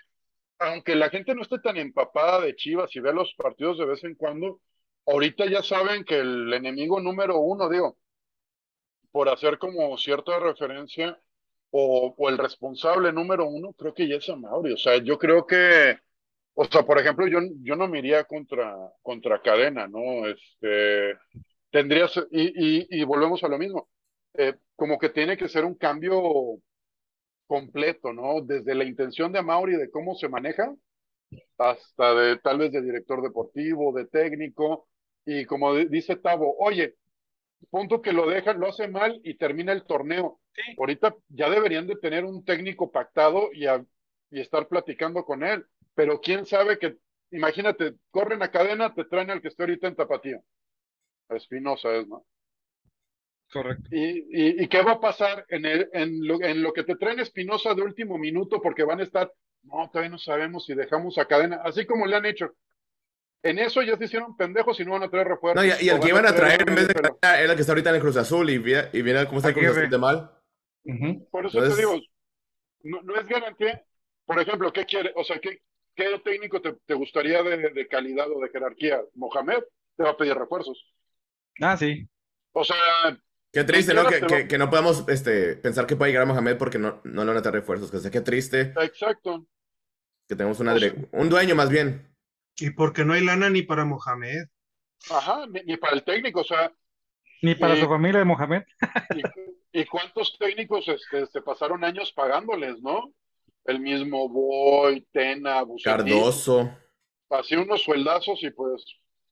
aunque la gente no esté tan empapada de Chivas y vea los partidos de vez en cuando, ahorita ya saben que el enemigo número uno, digo, por hacer como cierta referencia, o, o el responsable número uno, creo que ya es Amauri. O sea, yo creo que, o sea, por ejemplo, yo, yo no me iría contra, contra cadena, ¿no? Este, tendrías, y, y, y volvemos a lo mismo, eh, como que tiene que ser un cambio completo, ¿no? Desde la intención de Amauri de cómo se maneja, hasta de tal vez de director deportivo, de técnico, y como di- dice Tavo, oye, punto que lo dejan, lo hace mal y termina el torneo. Ahorita ya deberían de tener un técnico pactado y, a- y estar platicando con él, pero quién sabe que, imagínate, corren a cadena, te traen al que esté ahorita en Tapatío. Espinosa es, ¿no? Correcto. ¿Y, y, y qué va a pasar en, el, en, lo, en lo que te traen Espinosa de último minuto? Porque van a estar, no, todavía no sabemos si dejamos a cadena, así como le han hecho. En eso ya se hicieron pendejos y no van a traer refuerzos. No, y, y el que iban a traer en vez de pero- Cadena era el que está ahorita en el Cruz Azul y, vi- y viene cómo está el Cruz. Azul de mal. Por eso Entonces- te digo, no, no es garantía. Por ejemplo, ¿qué quiere? O sea, ¿qué, qué técnico te, te gustaría de, de calidad o de jerarquía? Mohamed te va a pedir refuerzos. Ah, sí. O sea, Qué triste, ¿no? Que, no podamos este, pensar que puede llegar a Mohamed porque no, no le van a traer refuerzos. Que sea, qué triste exacto. que una O sea- direc- un dueño más bien. Y porque no hay lana ni para Mohamed. Ajá, ni, ni para el técnico. O sea, Ni para su familia de Mohamed. ¿Y, y cuántos técnicos este, se pasaron años pagándoles, no? El mismo Boy, Tena, Bucetich, Cardoso. así unos sueldazos y pues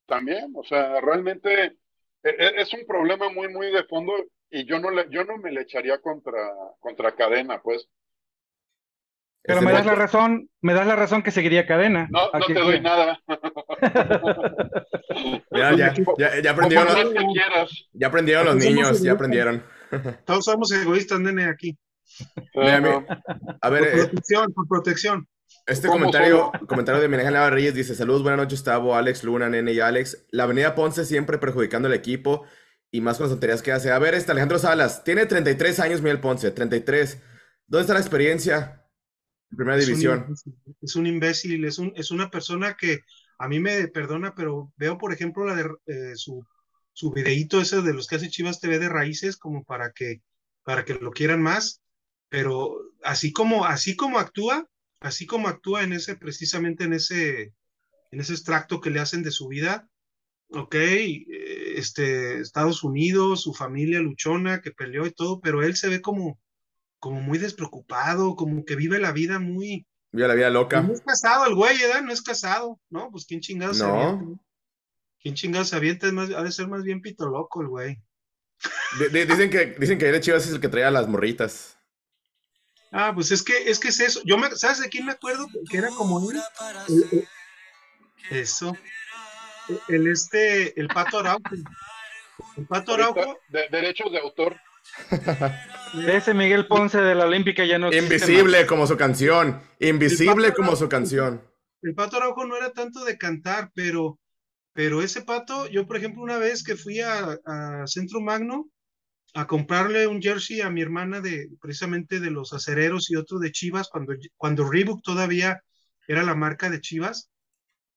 también, o sea, realmente es un problema muy, muy de fondo y yo no le, yo no me le echaría contra, contra cadena, pues. Pero Ese me das la razón, me das la razón que seguiría cadena. No, no te doy nada. Ya, ya, ya, ya aprendieron, los- ya aprendieron niños, ya aprendieron. Todos somos egoístas, nene, aquí. A Por ver, eh, protección, por protección. Este ¿Cómo comentario, comentario de Ángel Reyes dice: Saludos, buenas noches, Tavo, Alex, Luna, Nene y Alex. La Avenida Ponce siempre perjudicando al equipo y más con las tonterías que hace. A ver, este Alejandro Salas, tiene 33 años, Miguel Ponce, 33. ¿Dónde está la experiencia? En primera Es un división. imbécil, Es un imbécil, es, un, es una persona que a mí me perdona, pero veo, por ejemplo, la de eh, su, su videíto ese de los que hace Chivas TV de raíces, como para que, para que lo quieran más, pero así como, así como actúa, así como actúa en ese, precisamente en ese, en ese extracto que le hacen de su vida, ok, eh, este, Estados Unidos, su familia luchona que peleó y todo, pero él se ve como, como muy despreocupado, como que vive la vida muy... Vive la vida loca. No es casado el güey, ¿verdad? No es casado, ¿no? Pues quién chingados se No. avienta? ¿Quién chingados se avienta? Es más, ha de ser más bien pito loco el güey. Di- di- Dicen que, dicen que de Chivas es el que traía las morritas. Ah, pues es que es que es eso. Yo me, ¿sabes de quién me acuerdo? Que era como él. El- el- eso. El este, el Pato Araujo. El Pato Araujo, De- derechos de autor. Ese Miguel Ponce de la Olímpica ya no existe Invisible como su canción. Invisible como su canción. el Pato Araujo no era tanto de cantar, pero, pero ese Pato, yo por ejemplo una vez que fui a, a Centro Magno a comprarle un jersey a mi hermana de precisamente de los acereros y otro de Chivas cuando, cuando Reebok todavía era la marca de Chivas.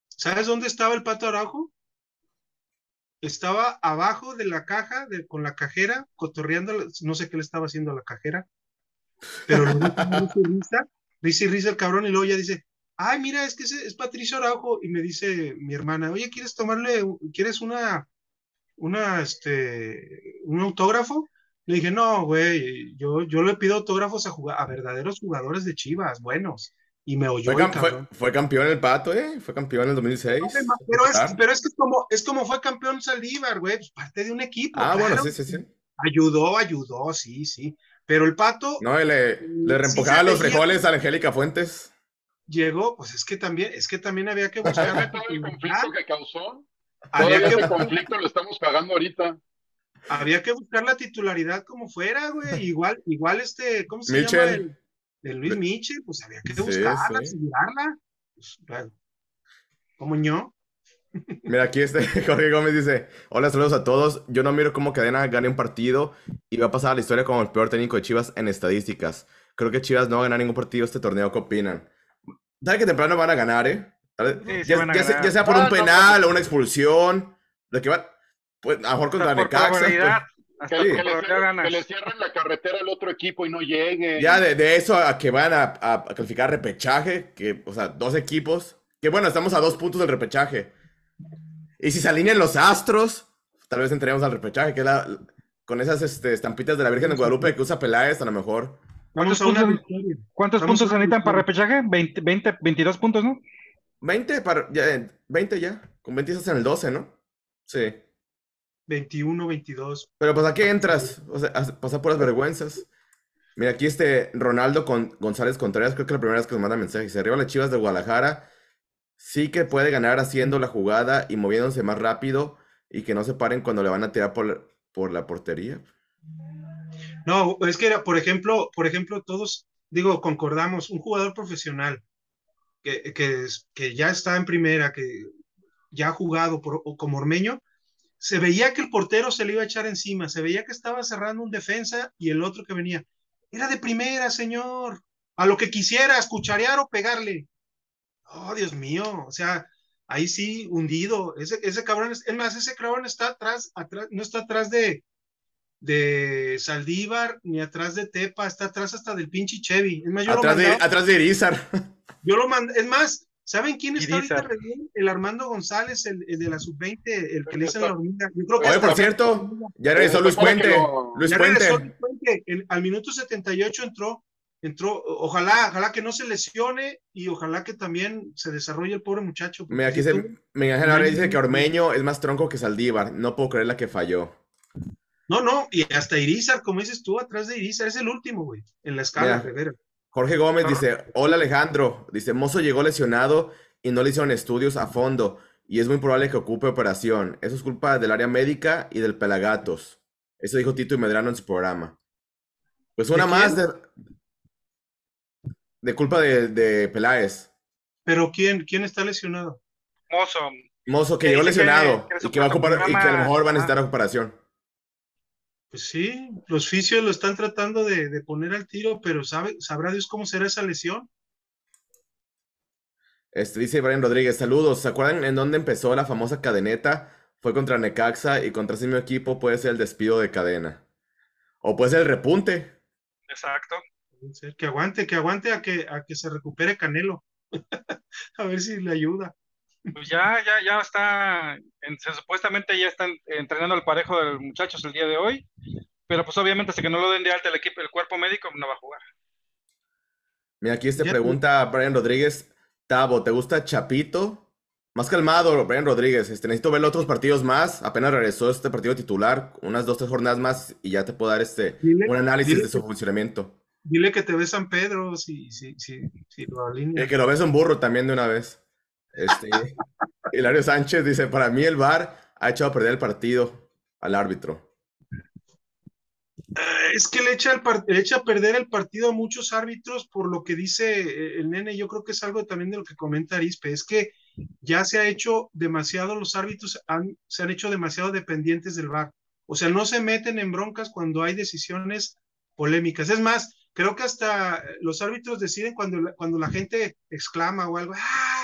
¿Sabes dónde estaba el Pato Araujo? Estaba abajo de la caja de, con la cajera, cotorreando, no sé qué le estaba haciendo a la cajera, pero lo con risa risa, risa el cabrón, y luego ya dice, ay, mira, es que ese es Patricio Araujo, y me dice mi hermana, oye, ¿quieres tomarle, quieres una, una, este, un autógrafo? Le dije, no, güey, yo, yo le pido autógrafos a, jugar, a verdaderos jugadores de Chivas, buenos, y me oyó Fue, cam- fue- campeón el pato, ¿eh? Fue campeón en el 2006. Pero es, pero es que es como, es como fue campeón Saldívar, güey, pues parte de un equipo. Ah, bueno, sí, sí, sí. Ayudó, ayudó, sí, sí. Pero el pato No, y le, le reempujaba los frijoles a Angélica Fuentes. llegó, pues es que también, es que también había que ¿Sabe buscar, el conflicto que causó? Había Todavía que, ese conflicto lo estamos pagando ahorita. había que buscar la titularidad como fuera, güey. Igual, igual este, ¿cómo se llama? Mitchell. El, de Luis Mitchell, pues había que Sí, buscarla, sí. asegurarla. Pues, bueno, como yo. Mira, aquí este Jorge Gómez dice: Hola, saludos a todos. Yo no miro cómo Cadena gane un partido y va a pasar a la historia como el peor técnico de Chivas en estadísticas. Creo que Chivas no va a ganar ningún partido este torneo. ¿Qué opinan? Tarde que temprano van a ganar, ¿eh? Sí, ya, sea, ganar. ya sea por Ah, un no, penal o una expulsión. Lo que va. Pues a lo mejor contra por Necaxa. pues, Que, Sí. que le cierren, ganas. que le cierren la carretera al otro equipo y no llegue. Ya de, de eso a que van a, a- a calificar repechaje, que, o sea, dos equipos, que bueno, estamos a dos puntos del repechaje. Y si se alinean los astros, tal vez entremos al repechaje, que es la, con esas este, estampitas de la Virgen de Guadalupe que usa Peláez, a lo mejor. ¿Cuántos puntos? ¿Cuántos puntos se necesitan para repechaje? 20, 20, 22 puntos, ¿no? 20 para, ya, eh, 20 ya, con 20 estás en el 12, ¿no? Sí. 21, 22. Pero pues aquí entras, o sea, pasar por las vergüenzas. Mira, aquí este Ronaldo con González Contreras, creo que la primera vez que nos manda mensaje. Si arriba las Chivas de Guadalajara, sí que puede ganar haciendo la jugada y moviéndose más rápido y que no se paren cuando le van a tirar por, por la portería. No, es que era, por ejemplo, por ejemplo, todos, digo, concordamos, un jugador profesional que, que, ya está en primera, que ya ha jugado por, como Ormeño, se veía que el portero se le iba a echar encima, se veía que estaba cerrando un defensa y el otro que venía. Era de primera, señor, a lo que quisiera, escucharear o pegarle. Oh, Dios mío, o sea, ahí sí, hundido. Ese, ese cabrón, es más, ese cabrón está atrás, atrás, no está atrás de, de Saldívar ni atrás de Tepa, está atrás hasta del pinche Chevy. Es más, yo Atrás lo de, atrás de Irizar. yo lo mandé, es más, ¿saben quién está ahorita Irizar. re bien? El Armando González, el, el de la sub-20, el que le dicen la hormiga. Yo creo que Oye, por cierto, ya regresó Luis Puente. lo- Luis ya regresó Puente. Luis Puente. En- al minuto 78 entró, entró, ojalá, ojalá que no se lesione y ojalá que también se desarrolle el pobre muchacho. Mira, aquí se, ahora dice que Ormeño es más tronco que Saldívar. No puedo creer la que falló. No, no, y hasta Irizar, como dices tú, atrás de Irizar, es el último, güey, en la escala, veras. Jorge Gómez No. dice, hola Alejandro, dice, Mozo llegó lesionado y no le hicieron estudios a fondo y es muy probable que ocupe operación. Eso es culpa del área médica y del Pelagatos. Eso dijo Tito y Medrano en su programa. Pues una ¿De más de, de culpa de, de Peláez. Pero ¿quién, quién está lesionado? Mozo. Mozo que llegó que- lesionado que y que va a ocupar y que a lo mejor va a necesitar ah. recuperación. Pues sí, los fisios lo están tratando de, de poner al tiro, pero sabe, sabrá Dios cómo será esa lesión. Este, dice Brian Rodríguez, saludos. ¿Se acuerdan en dónde empezó la famosa cadeneta? Fue contra Necaxa y contra ese mismo equipo puede ser el despido de cadena. O puede ser el repunte. Exacto. Puede ser Que aguante, que aguante a que, a que se recupere Canelo. a ver si le ayuda. Pues ya, ya, ya está, en- se- supuestamente ya están entrenando al parejo de los muchachos el día de hoy, pero pues obviamente hasta que no lo den de alta el equipo, el cuerpo médico no va a jugar. Mira, aquí este Ya- pregunta Brian Rodríguez. Tavo, ¿te gusta Chapito? Más calmado, Brian Rodríguez. Este, necesito ver otros partidos más. Apenas regresó este partido titular. Unas dos, tres jornadas más y ya te puedo dar este, Dile- un análisis dile de su funcionamiento. Dile que te ve San Pedro si, si, si, si lo alinea. El que lo ves un burro también de una vez. Este, Hilario Sánchez dice, para mí el VAR ha echado a perder el partido al árbitro. Eh, Es que le echa, el le echa a perder el partido a muchos árbitros por lo que dice eh, el nene. Yo creo que es algo también de lo que comenta Arispe. Es que ya se ha hecho demasiado, los árbitros se han hecho demasiado dependientes del VAR. O sea, no se meten en broncas cuando hay decisiones polémicas. Es más, creo que hasta los árbitros deciden cuando cuando la gente exclama o algo. ¡Ah!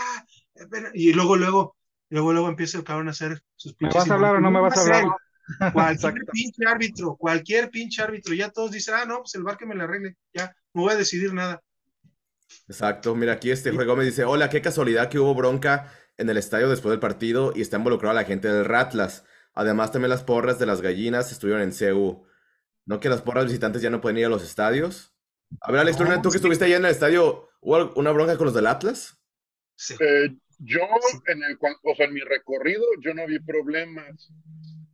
Y luego, luego, luego, luego empieza el cabrón a hacer sus ¿Me pinches vas a hablar o no me vas a hablar? Cualquier pinche árbitro, cualquier pinche árbitro, ya todos dicen, ah, no, pues el bar que me la arregle, ya, no voy a decidir nada. Exacto, mira, aquí este Jorge Gómez dice, hola, qué casualidad que hubo bronca en el estadio después del partido y está involucrada la gente del Ratlas. Además, también las porras de las gallinas estuvieron en CEU. ¿No que las porras visitantes ya no pueden ir a los estadios? A ver, Alex, No, tú que estuviste allá en el estadio, ¿hubo una bronca con los del Atlas? Sí. Eh, yo, en el, o sea, en mi recorrido, yo no vi problemas,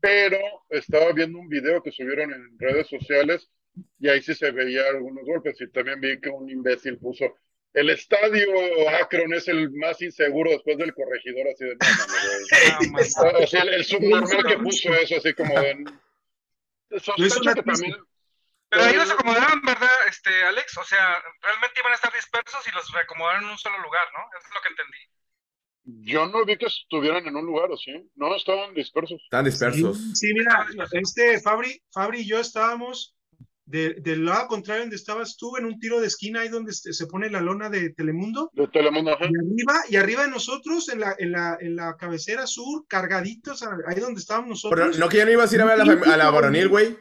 pero estaba viendo un video que subieron en redes sociales y ahí sí se veía algunos golpes y también vi que un imbécil puso, el estadio Akron es el más inseguro después del corregidor, así de, güey". Ah, man. O sea, el, el subnormal que puso eso, así como de... Sospecho que también... Pero ahí los acomodaron, ¿verdad, este, Alex? O sea, realmente iban a estar dispersos y los reacomodaron en un solo lugar, ¿no? Eso es lo que entendí. Yo no vi que estuvieran en un lugar, ¿o sí? No, estaban dispersos. Están dispersos. Sí, sí, mira, este Fabri, Fabri y yo estábamos de- del lado contrario donde estabas tú, en un tiro de esquina, ahí donde se pone la lona de Telemundo, De Telemundo, ajá. y arriba, y arriba de nosotros, en la, en la, en la cabecera sur, cargaditos, ahí donde estábamos Pero nosotros. no que ya no ibas a ir a ver a la, a la varonil, güey.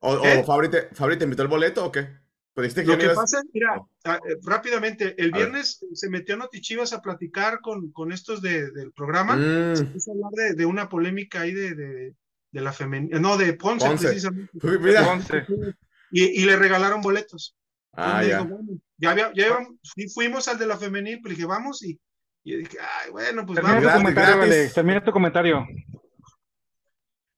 ¿O, o. Fabri, te, Fabri te invitó el boleto o qué? Que Lo que ibas- pasa, mira, ah, eh, rápidamente, el A ver. viernes se metió Notichivas a platicar con, con estos de- del programa. Se Mm, puso a hablar de, de una polémica ahí de, de, de la femenina, no, de Ponce, Ponce. precisamente. Mira. Once. Y, y le regalaron boletos. Ah, ya. dijo, bueno, ya, había- ya fuimos al de la femenil, pues dije, vamos, y, y dije, ay, bueno, pues Termina vamos. tu comentario. Termina tu comentario.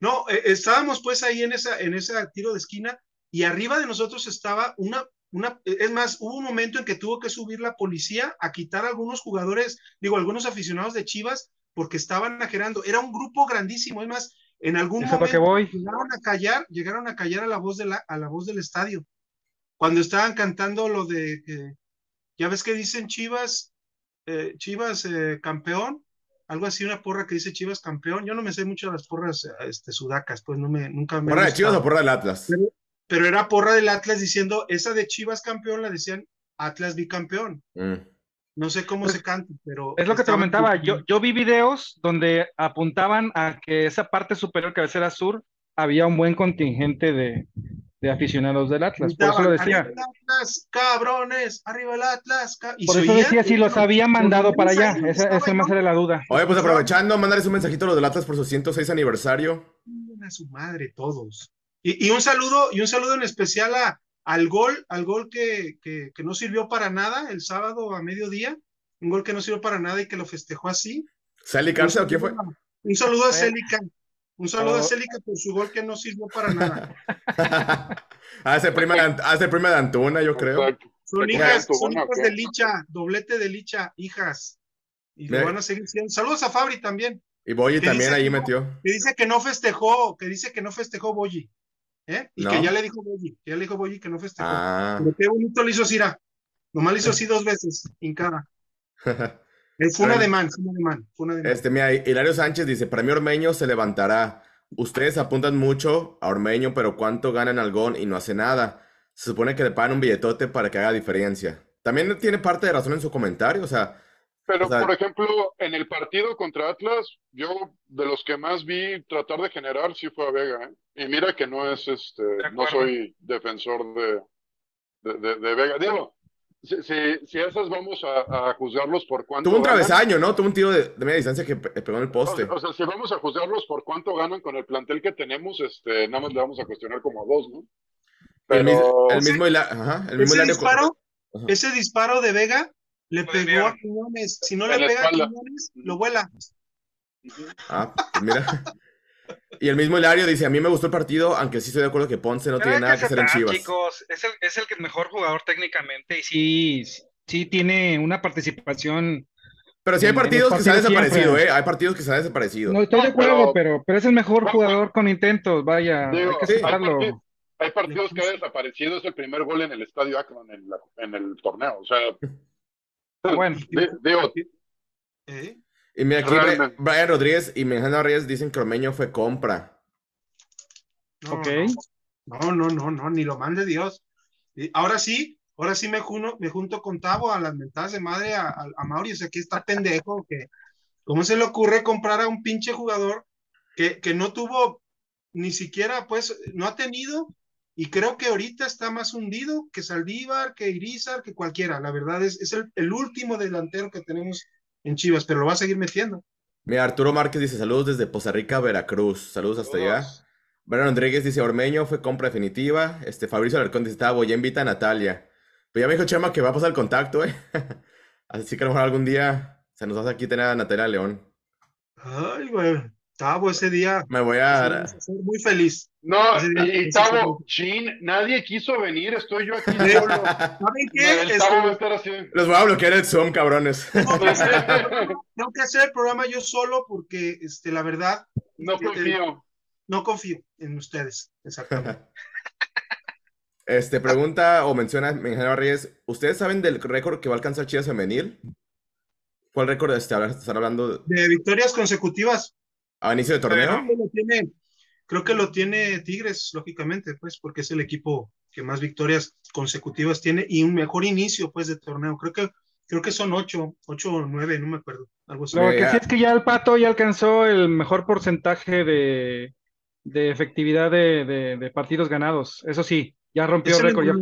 No, eh, estábamos pues ahí en esa, en ese tiro de esquina, y arriba de nosotros estaba una, una, es más, hubo un momento en que tuvo que subir la policía a quitar a algunos jugadores, digo, algunos aficionados de Chivas, porque estaban ajerando. Era un grupo grandísimo, es más, en algún que momento voy. llegaron a callar, llegaron a callar a la voz de la, a la voz del estadio. Cuando estaban cantando lo de que, ya ves que dicen Chivas, eh, Chivas eh, campeón, algo así, una porra que dice Chivas campeón. Yo no me sé mucho de las porras eh, este, sudacas, pues no me, nunca me. ¿Porra de Chivas o porra del Atlas? Pero, pero era porra del Atlas diciendo, esa de Chivas campeón la decían Atlas bicampeón. Mm. No sé cómo se canta, pero. Es lo que te comentaba. Yo, yo vi videos donde apuntaban a que esa parte superior cabecera sur había un buen contingente de, de aficionados del Atlas. Por eso lo decía. Arriba el Atlas, cabrones, arriba el Atlas. ca-". Y Por eso decía si los había mandado para allá. Esa, esa más era la duda. Oye, pues aprovechando, mandarles un mensajito a los del Atlas por su 106 aniversario. a su madre todos. Y, y un saludo, y un saludo en especial a, al gol, al gol que, que, que no sirvió para nada el sábado a mediodía, un gol que no sirvió para nada y que lo festejó así. ¿Sally Cárcel o quién fue? Un saludo a Célica, un saludo a Oh. Célica por su gol que no sirvió para nada. Hace prima, de hace prima de Antuna, yo creo. Son hijas, son hijas de Licha, doblete de Licha, hijas. Y lo van a seguir siendo. Saludos a Fabri también, Y Boyi ¿Qué también ahí metió. que dice que no festejó, que dice que no festejó Boyi. ¿Eh? Y No. que ya le dijo Boyi, ya le dijo Boyi que no festejó. Ah. Pero qué bonito le hizo Cira. Nomás le hizo así dos veces, hincada. Eh, Fue una de man, fue una de man, fue una de man. Este, mira, Hilario Sánchez dice, para mí Ormeño se levantará. Ustedes apuntan mucho a Ormeño, pero ¿cuánto gana en Algón y no hace nada? Se supone que le pagan un billetote para que haga diferencia. También tiene parte de razón en su comentario, o sea, Pero, O sea- por ejemplo, en el partido contra Atlas, yo de los que más vi tratar de generar sí fue a Vega, ¿eh? Y mira que no es este, no soy defensor de, de, de- de Vega. Digo, si, si, si esas vamos a, a juzgarlos por cuánto tuvo un ganan, travesaño, ¿no? Tuvo un tiro de, de media distancia que pe- pegó en el poste. o sea, si vamos a juzgarlos por cuánto ganan con el plantel que tenemos, este, nada más le vamos a cuestionar como a dos, ¿no? El, Pero el mismo, Hila- ajá, el mismo Ese Hilario, disparo, Ajá. ese disparo de Vega le pegó a Quiñones. Si no le pega a. Quiñones, lo vuela. Ah, pues mira. Y el mismo Hilario dice, a mí me gustó el partido, aunque sí estoy de acuerdo que Ponce no tiene nada que hacer en Chivas. chicos, es el, es el mejor jugador técnicamente y sí, sí tiene una participación. Pero sí hay partidos que se han partidos desaparecido, siempre. ¿eh? Hay partidos que se han desaparecido. No estoy de No, acuerdo, pero, pero es el mejor jugador con intentos, vaya, Digo, hay que sí, aceptarlo. partidos- Hay partidos que ha desaparecido, es el primer gol en el estadio Akron en, la- en el torneo. O sea, Bueno, di- digo, ¿Eh? Y mira, aquí Realmente. Brian Rodríguez y Mejano Reyes dicen que Ormeño fue compra. No, Ok. No, no, no, no, ni lo mande Dios. Y ahora sí, ahora sí me junto, me junto con Tavo a las mentadas de madre a, a, a Mauri. O sea, que está pendejo, que ¿cómo se le ocurre comprar a un pinche jugador que, que no tuvo ni siquiera, pues, no ha tenido, y creo que ahorita está más hundido que Saldívar, que Irizar, que cualquiera. La verdad es, es el, el último delantero que tenemos en Chivas, pero lo va a seguir metiendo. Mira, Arturo Márquez dice saludos desde Poza Rica, Veracruz. Saludos hasta allá. Brian Rodríguez dice Ormeño fue compra definitiva. Este Fabricio Alarcón dice Tavo, ya invita a Natalia. Pero ya me dijo Chema que va a pasar el contacto, ¿eh? Así que a lo mejor algún día se nos hace aquí tener a Natalia León. Ay, güey, Tavo ese día. Me voy a... ser muy feliz. no, y, Tavo, chin, nadie quiso venir, estoy yo aquí solo. ¿Saben qué? El Tavo va a estar así. Los voy a bloquear el Zoom, cabrones. tengo, que hacer, tengo que hacer el programa yo solo porque, este, la verdad, No confío. no confío en ustedes. Exactamente. Este, pregunta o menciona Mejano Reyes, ¿ustedes saben del récord que va a alcanzar Chivas Femenil? ¿Cuál récord este, hablar- están hablando De victorias consecutivas, a inicio de torneo? creo que lo tiene, creo que lo tiene Tigres, lógicamente, pues, porque es el equipo que más victorias consecutivas tiene y un mejor inicio, pues, de torneo. Creo que, creo que son ocho, ocho o nueve, no me acuerdo, algo así. Lo que Mira. sí es que ya el Pato ya alcanzó el mejor porcentaje de, de efectividad de, de- de partidos ganados. Eso sí, ya rompió Es el, récord ya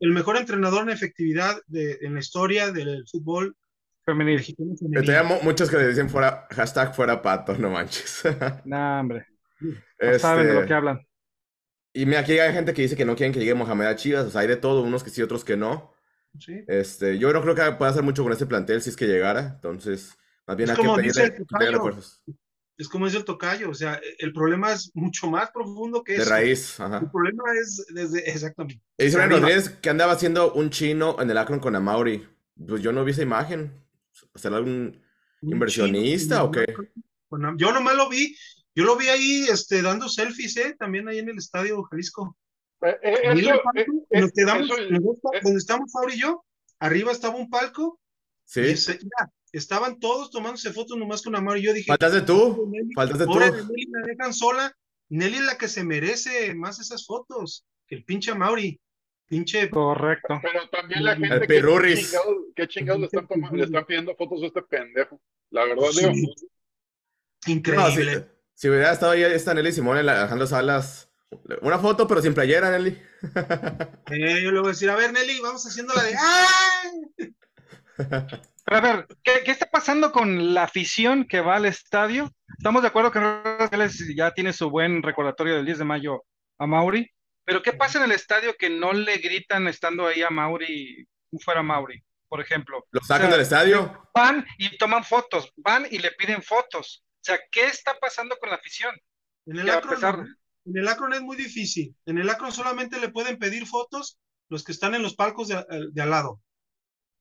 el mejor entrenador en efectividad de, en la historia del fútbol femenil. femenil. mu- muchos que le dicen fuera, hashtag fuera pato, no manches. Nah, hombre, no Este, saben de lo que hablan. Y mira, aquí hay gente que dice que no quieren que llegue Mohamed a Chivas, o sea, hay de todo, unos que sí, otros que no. Sí. Este, yo no creo que pueda hacer mucho con este plantel si es que llegara, entonces, más bien Es hay que como dice pedirle tocayo. refuerzos. Es como dice el tocayo, o sea, el problema es mucho más profundo que De eso. raíz, ajá. El problema es desde, exactamente. Y dice. Rodríguez que andaba haciendo un chino en el Akron con Amauri. Pues yo no vi esa imagen. ¿Será algún inversionista chino, o qué? Bueno, yo nomás lo vi, yo lo vi ahí este, dando selfies, ¿eh? También ahí en el estadio Jalisco. Eh, eh, eso, eh, nos eh, quedamos, eso- eh, donde estamos Fauri y yo, arriba estaba un palco, y Sí. ese- mira, estaban todos tomándose fotos nomás con Amaro y yo dije, Faltaste tú. "Pobre Nelly, Faltaste pobre tú. de Nelly, me dejan sola. Nelly es la que se merece más esas fotos que el pinche Mauri. Pinche Correcto. Pero también la gente, ¿qué Pirurris. chingados, qué chingados le están, toma- le están pidiendo fotos a este pendejo? La verdad, digo, Sí. No, si, increíble. si hubiera estado ahí esta Nelly Simón en la- Alejandro Salas. Una foto, pero sin playera, Nelly. Eh, yo le voy a decir, a ver, Nelly, vamos haciendo la de ¡Ay! Pero a ver, ¿qué, qué está pasando con la afición que va al estadio? Estamos de acuerdo que ya tiene su buen recordatorio del 10 de mayo a Mauri, pero ¿qué pasa en el estadio que no le gritan estando ahí a Mauri, fuera Mauri, por ejemplo? Lo sacan O sea, del estadio. Van y toman fotos, van y le piden fotos. O sea, ¿qué está pasando con la afición? En el Akron, pesar- no. en el Akron es muy difícil. En el Akron solamente le pueden pedir fotos los que están en los palcos de, de al lado.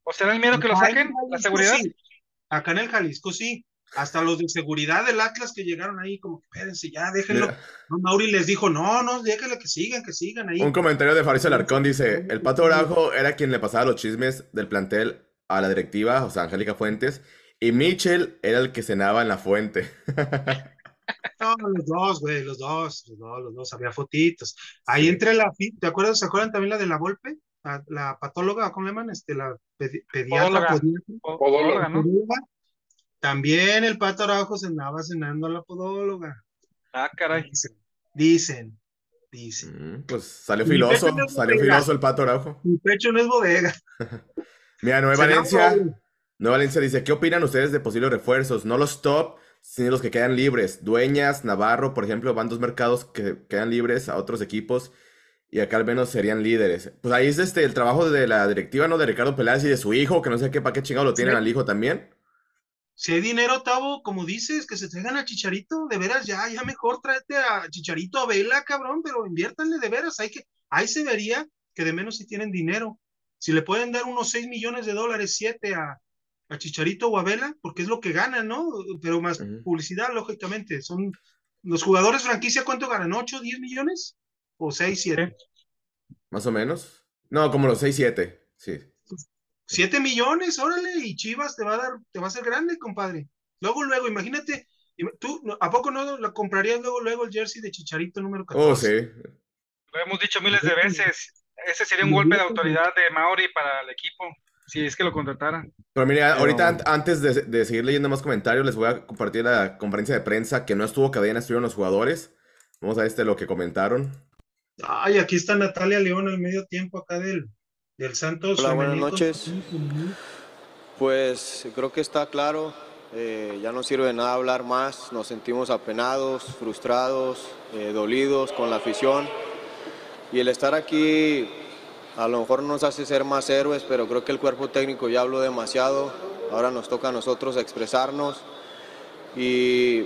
¿O será el miedo que lo saquen? ¿La seguridad? sí. Acá en el Jalisco sí. Hasta los de seguridad del Atlas que llegaron ahí, como que espérense, ya déjenlo. No, Mauri les dijo, no, no, déjenle que sigan, que sigan ahí. un comentario de Fabricio Alarcón dice: El pato Bravo era quien le pasaba los chismes del plantel a la directiva, o sea, Angélica Fuentes. Y Mitchell era el que cenaba en la fuente. No, los dos, güey, los dos, los dos, los dos, había fotitos. Ahí entre la, ¿te acuerdas? ¿Se acuerdan también la de la Volpe? La, la patóloga, ¿cómo le llaman? Este, la pedi- pediatra, Podóloga. Podóloga. podóloga, ¿no? podóloga. También el pato Araujo se andaba cenando a la podóloga. Ah, caray. Dicen, dicen, dicen. Mm, Pues salió filoso, no salió bodega. filoso el pato Araujo. Mi pecho no es bodega. Mira, Nueva Valencia. Nueva Valencia dice, ¿qué opinan ustedes de posibles refuerzos? No los top, sino los que quedan libres. Dueñas, Navarro, por ejemplo, van dos mercados que quedan libres a otros equipos. y acá al menos serían líderes. Pues ahí es este el trabajo de la directiva, ¿no? De Ricardo Peláez y de su hijo, que no sé qué, para qué chingado lo tienen al hijo también. Si hay dinero, Tavo, como dices, que se traigan a Chicharito, de veras, ya, ya mejor tráete a Chicharito a Vela, cabrón, pero inviértanle de veras, hay que, ahí se vería que de menos si tienen dinero. Si le pueden dar unos 6 millones de dólares, 7 a, a Chicharito o a Vela, porque es lo que ganan, ¿no? Pero más publicidad, lógicamente. Son los jugadores franquicia, ¿cuánto ganan? ¿8, 10 millones? ¿O 6, 7? Más o menos. No, como los 6, 7, sí. 7 millones, órale, y Chivas te va a dar, te va a hacer grande, compadre. Luego, luego, imagínate, tú, ¿a poco no la comprarías luego, luego el jersey de Chicharito número 14? Oh, sí. Lo hemos dicho miles de veces. Ese sería un golpe de autoridad de Mauri para el equipo, si es que lo contrataran. Pero mira, ahorita antes de, seguir leyendo más comentarios, les voy a compartir la conferencia de prensa que no estuvo cadena, estuvieron los jugadores. Vamos a ver este lo que comentaron. Ay, aquí está Natalia León al medio tiempo acá del, del Santos. Hola, buenas noches. Pues creo que está claro, eh, ya no sirve de nada hablar más, nos sentimos apenados, frustrados, eh, dolidos con la afición y el estar aquí a lo mejor nos hace ser más héroes, pero creo que el cuerpo técnico ya habló demasiado, ahora nos toca a nosotros expresarnos y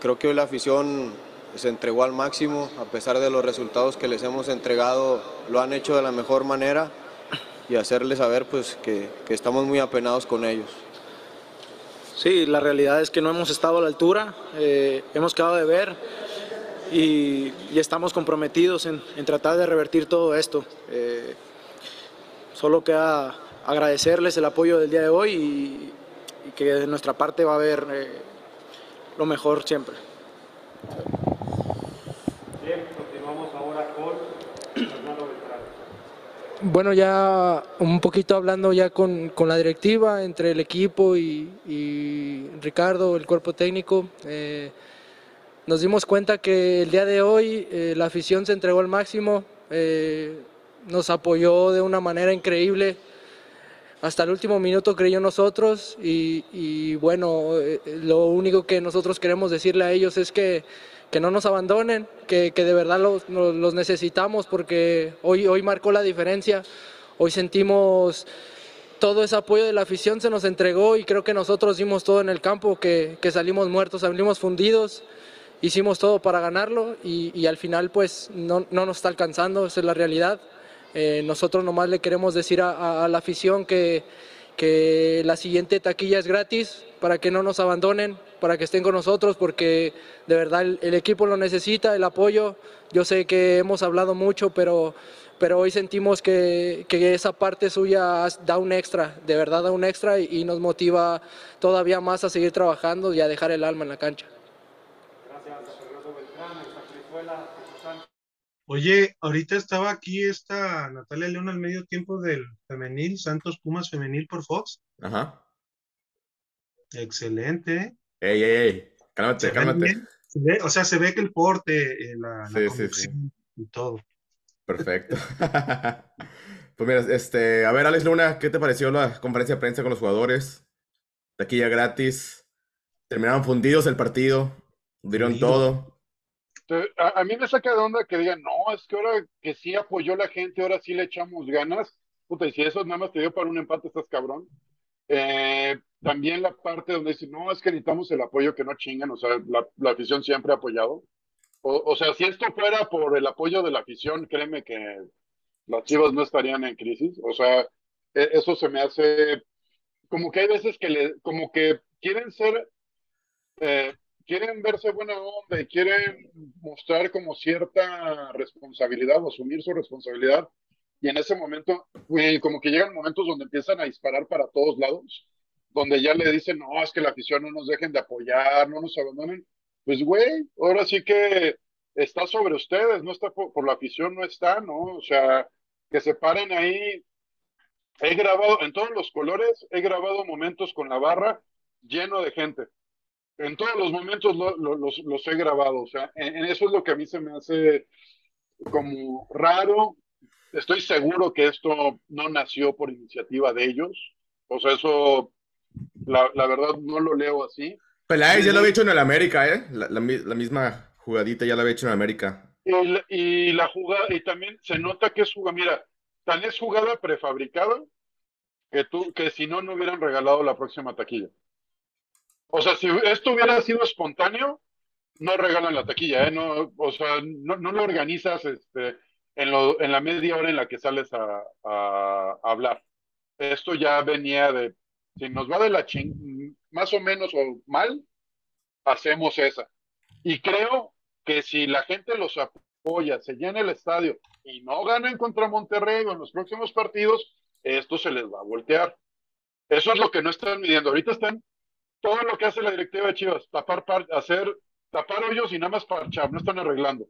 creo que hoy la afición se entregó al máximo, a pesar de los resultados que les hemos entregado, lo han hecho de la mejor manera y hacerles saber pues, que, estamos muy apenados con ellos. Sí, la realidad es que no hemos estado a la altura, eh, hemos quedado de ver y, estamos comprometidos en, tratar de revertir todo esto. Eh, solo queda agradecerles el apoyo del día de hoy y, que de nuestra parte va a haber eh, lo mejor siempre. Bien, continuamos ahora con Fernando Bueno, ya un poquito hablando ya con, la directiva, entre el equipo y, Ricardo, el cuerpo técnico. Eh, nos dimos cuenta que el día de hoy eh, la afición se entregó al máximo, eh, nos apoyó de una manera increíble. Hasta el último minuto creyó nosotros y, bueno, eh, lo único que nosotros queremos decirle a ellos es que, que no nos abandonen, que, que de verdad los, los, necesitamos porque hoy, hoy marcó la diferencia, hoy sentimos todo ese apoyo de la afición se nos entregó y creo que nosotros dimos todo en el campo, que, que salimos muertos, salimos fundidos hicimos todo para ganarlo y, al final pues no, nos está alcanzando, esa es la realidad. Eh, nosotros nomás le queremos decir a, la afición que, que, la siguiente taquilla es gratis para que no nos abandonen, para que estén con nosotros, porque de verdad el, equipo lo necesita, el apoyo. Yo sé que hemos hablado mucho, pero, pero hoy sentimos que, que esa parte suya da un extra, de verdad da un extra y nos motiva todavía más a seguir trabajando y a dejar el alma en la cancha. Oye, ahorita estaba aquí esta Natalia León al medio tiempo del femenil, Santos Pumas femenil por Fox. Ajá. Excelente. Ey, ey, ey, cálmate, cálmate. o sea, se ve que el porte, eh, la, sí, y todo. Perfecto. pues mira, este, a ver, Alex Luna, ¿qué te pareció la conferencia de prensa con los jugadores? Taquilla gratis. Terminaron fundidos el partido. Dieron todo. A, mí me saca de onda que digan, no, es que ahora que sí apoyó la gente, ahora sí le echamos ganas. Puta, y si eso nada más te dio para un empate, estás cabrón. Eh, también la parte donde dicen, no, es que necesitamos el apoyo, que no chingan, o sea, la, afición siempre ha apoyado. O, sea, si esto fuera por el apoyo de la afición, créeme que las chivas no estarían en crisis. O sea, e, eso se me hace como que hay veces que le, como que quieren ser eh, quieren verse buena onda y quieren mostrar como cierta responsabilidad o asumir su responsabilidad. Y en ese momento, como que llegan momentos donde empiezan a disparar para todos lados, donde ya le dicen, no, es que la afición no nos dejen de apoyar, no nos abandonen. Pues, güey, ahora sí que está sobre ustedes, no está por, por la afición, no está, ¿no? O sea, que se paren ahí. He grabado, en todos los colores, he grabado momentos con la barra lleno de gente en todos los momentos los, he grabado, o sea, en, eso es lo que a mí se me hace como raro. Estoy seguro que esto no nació por iniciativa de ellos, o sea, eso, la, verdad, no lo leo así. Peláez ya lo había hecho en el América, ¿eh? La, misma jugadita ya la había hecho en el América. y, la jugada, y también se nota que es jugada, mira, tan es jugada prefabricada que tú, que si no, no hubieran regalado la próxima taquilla. O sea, si esto hubiera sido espontáneo, no regalan la taquilla, ¿eh? No, o sea, no, no lo organizas este, en, lo, en la media hora en la que sales a, a, hablar. Esto ya venía de, si nos va de la ching, más o menos o mal, hacemos esa. Y creo que si la gente los apoya, se llena el estadio y no ganan contra Monterrey o en los próximos partidos, esto se les va a voltear. Eso es lo que no están midiendo. Ahorita están todo lo que hace la directiva de Chivas, tapar, hacer, tapar hoyos y nada más parchar, no están arreglando.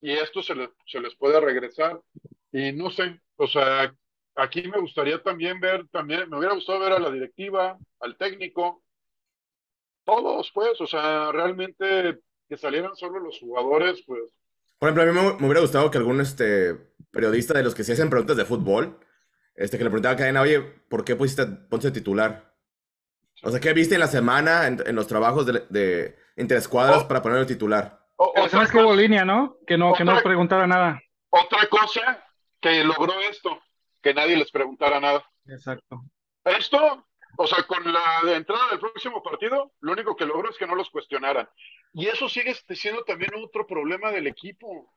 Y esto se les, se les puede regresar. Y no sé, o sea, aquí me gustaría también ver, también me hubiera gustado ver a la directiva, al técnico, todos, pues, o sea, realmente que salieran solo los jugadores, pues. Por ejemplo, a mí me, hubiera gustado que algún este, periodista de los que se hacen preguntas de fútbol, este, que le preguntaba a Cadena, oye, ¿por qué pusiste titular? O sea, ¿qué viste en la semana en, los trabajos de, de interescuadras oh. para poner el titular? O, sea, es que hubo línea, ¿no? Que no, que no preguntara nada. Otra cosa que logró esto, que nadie les preguntara nada. Exacto. Esto, o sea, con la entrada del próximo partido, lo único que logró es que no los cuestionaran. Y eso sigue siendo también otro problema del equipo,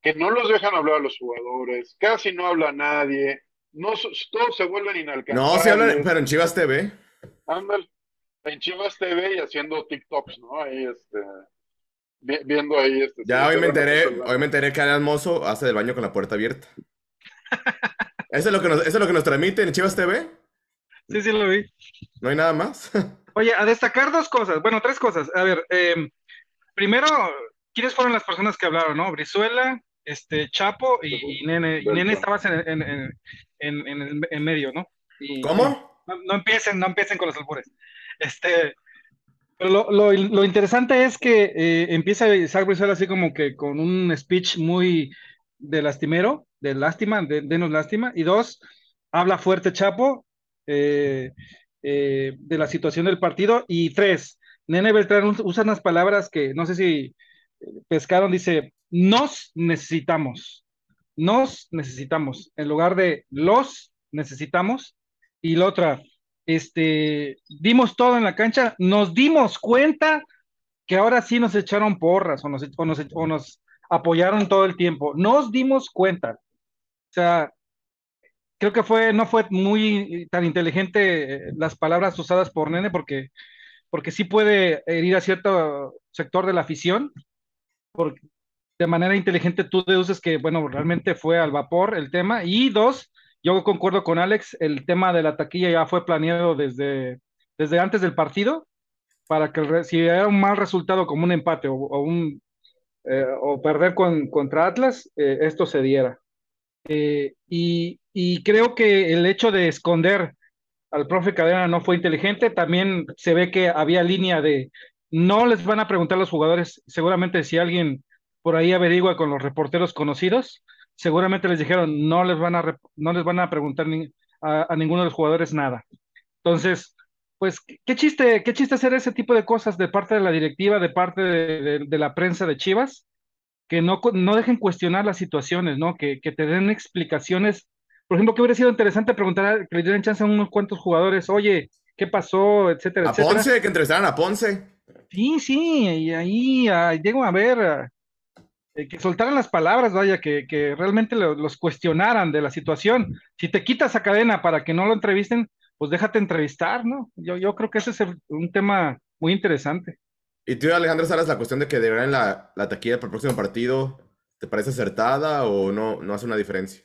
que no los dejan hablar a los jugadores, casi no habla nadie, no, todos se vuelven inalcanzables. No, se hablan, pero en Chivas TV. Ándale, en Chivas TV y haciendo TikToks, ¿no? Ahí, este, viendo ahí, este. Ya hoy me enteré, hoy me enteré que Alan Mozo hace del baño con la puerta abierta. ¿Eso es lo que nos, eso es lo que nos transmite en Chivas TV? Sí, sí lo vi. ¿No hay nada más? Oye, a destacar dos cosas, bueno, tres cosas. A ver, eh, primero, ¿quiénes fueron las personas que hablaron, no? Brizuela, este, Chapo y, Nene. Y Nene estabas en, en, en, en, en medio, ¿no? ¿Cómo? No, empiecen, no empiecen con los albures. Este, pero lo, interesante es que eh, empieza Isaac Brizuela así como que con un speech muy de lastimero, de lástima, de denos lástima, y dos, habla fuerte Chapo eh, eh, de la situación del partido, y tres, Nene Beltrán usa unas palabras que no sé si pescaron, dice, nos necesitamos, nos necesitamos, en lugar de los necesitamos, y la otra, este, dimos todo en la cancha, nos dimos cuenta que ahora sí nos echaron porras o nos, o nos, apoyaron todo el tiempo. Nos dimos cuenta. O sea, creo que fue, no fue muy tan inteligente eh, las palabras usadas por Nene porque, porque sí puede herir a cierto sector de la afición. Porque de manera inteligente tú deduces que, bueno, realmente fue al vapor el tema. Y dos, yo concuerdo con Alex, el tema de la taquilla ya fue planeado desde, desde antes del partido, para que si era un mal resultado como un empate o, un, eh, o perder con, contra Atlas, eh, esto se diera. Eh, y, y, creo que el hecho de esconder al profe Cadena no fue inteligente, también se ve que había línea de no les van a preguntar a los jugadores, seguramente si alguien por ahí averigua con los reporteros conocidos, seguramente les dijeron, no les van a, no les van a preguntar a, ninguno de los jugadores nada. Entonces, pues, qué chiste, qué chiste hacer ese tipo de cosas de parte de la directiva, de parte de, la prensa de Chivas, que no, no dejen cuestionar las situaciones, ¿no? Que, que te den explicaciones. Por ejemplo, que hubiera sido interesante preguntar, que le dieran chance a unos cuantos jugadores, oye, ¿qué pasó? Etcétera, a Ponce, que entrevistaran a Ponce. Sí, sí, y ahí llego a ver, eh, que soltaran las palabras, vaya, que, que realmente los cuestionaran de la situación. Si te quitas a cadena para que no lo entrevisten, pues déjate entrevistar, ¿no? Yo, yo creo que ese es un tema muy interesante. ¿Y tú, Alejandro Salas, la cuestión de que deberán la, la taquilla para el próximo partido, ¿te parece acertada o no, no hace una diferencia?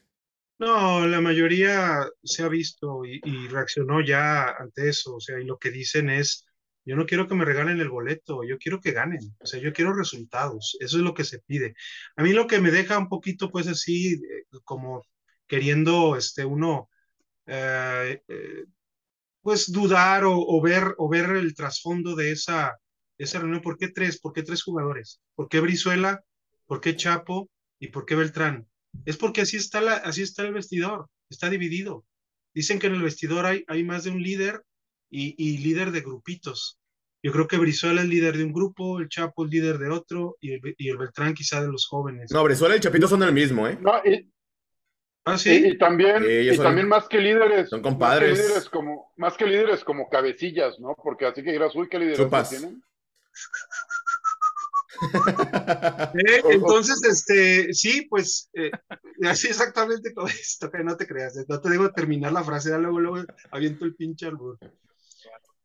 No, la mayoría se ha visto y, y, reaccionó ya ante eso, o sea, y lo que dicen es, yo no quiero que me regalen el boleto, yo quiero que ganen, o sea, yo quiero resultados, eso es lo que se pide. A mí lo que me deja un poquito, pues así, eh, como queriendo, este, uno, eh, eh, pues dudar o, ver, o ver el trasfondo de esa, esa reunión. ¿Por qué tres? ¿Por qué tres jugadores? ¿Por qué Brizuela? ¿Por qué Chapo? ¿Y por qué Beltrán? Es porque así está, la, así está el vestidor, está dividido. Dicen que en el vestidor hay, hay más de un líder y, y líder de grupitos. Yo creo que Brizuela es líder de un grupo, el Chapo es líder de otro y el, y el Beltrán quizá de los jóvenes. No, Brizuela y Chapito son el mismo, ¿eh? No, y, ¿Ah, sí? y también, Sí, y son- también más que líderes, son más que compadres. líderes como, más que líderes como cabecillas, ¿no? Porque así que dirás, uy, qué Chupas. tienen. Eh, entonces, este, sí, pues, eh, así exactamente como esto, que no te creas, no te digo terminar la frase, ya luego, luego aviento el pinche albur.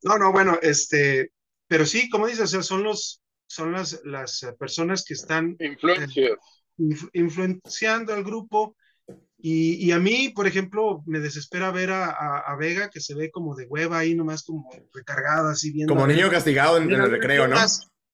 No, no, bueno, este, pero sí, como dices, o sea, son los, son las, las eh, personas que están inf- influenciando al grupo. Y, y a mí, por ejemplo, me desespera ver a, a- a Vega que se ve como de hueva ahí, nomás como recargada, así viendo. Como niño castigado en, en el recreo, ¿no?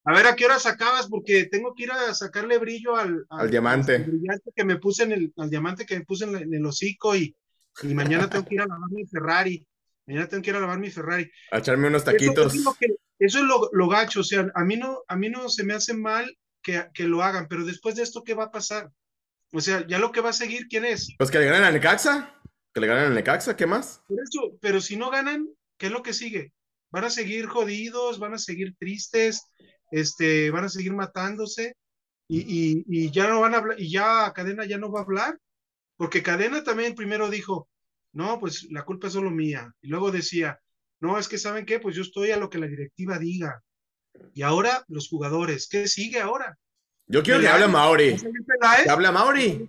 A ver a qué horas acabas, porque tengo que ir a sacarle brillo al, Al diamante. al brillante que me puse en el, al diamante que me puse en, la- en el hocico y, y mañana tengo que ir a lavar mi Ferrari. Mañana tengo que ir a lavar mi Ferrari. A echarme unos taquitos. Eso, es lo, que- eso es lo, lo gacho, o sea, a mí no, a mí no se me hace mal que, que lo hagan, pero después de esto, ¿qué va a pasar? O sea, ya lo que va a seguir, ¿quién es? Pues que le ganen a Necaxa. Que le ganen a Necaxa, ¿qué más? Por eso, pero si no ganan, ¿qué es lo que sigue? Van a seguir jodidos, van a seguir tristes, este, van a seguir matándose y, y- y ya no van a hablar, y ya Cadena ya no va a hablar, porque Cadena también primero dijo, no, pues la culpa es solo mía, y luego decía, no, es que ¿saben qué? Pues yo estoy a lo que la directiva diga. Y ahora los jugadores, ¿qué sigue ahora? Yo quiero que hable Mauri. ¿va a salir Peláez? Que hable a ¿Va a Mauri.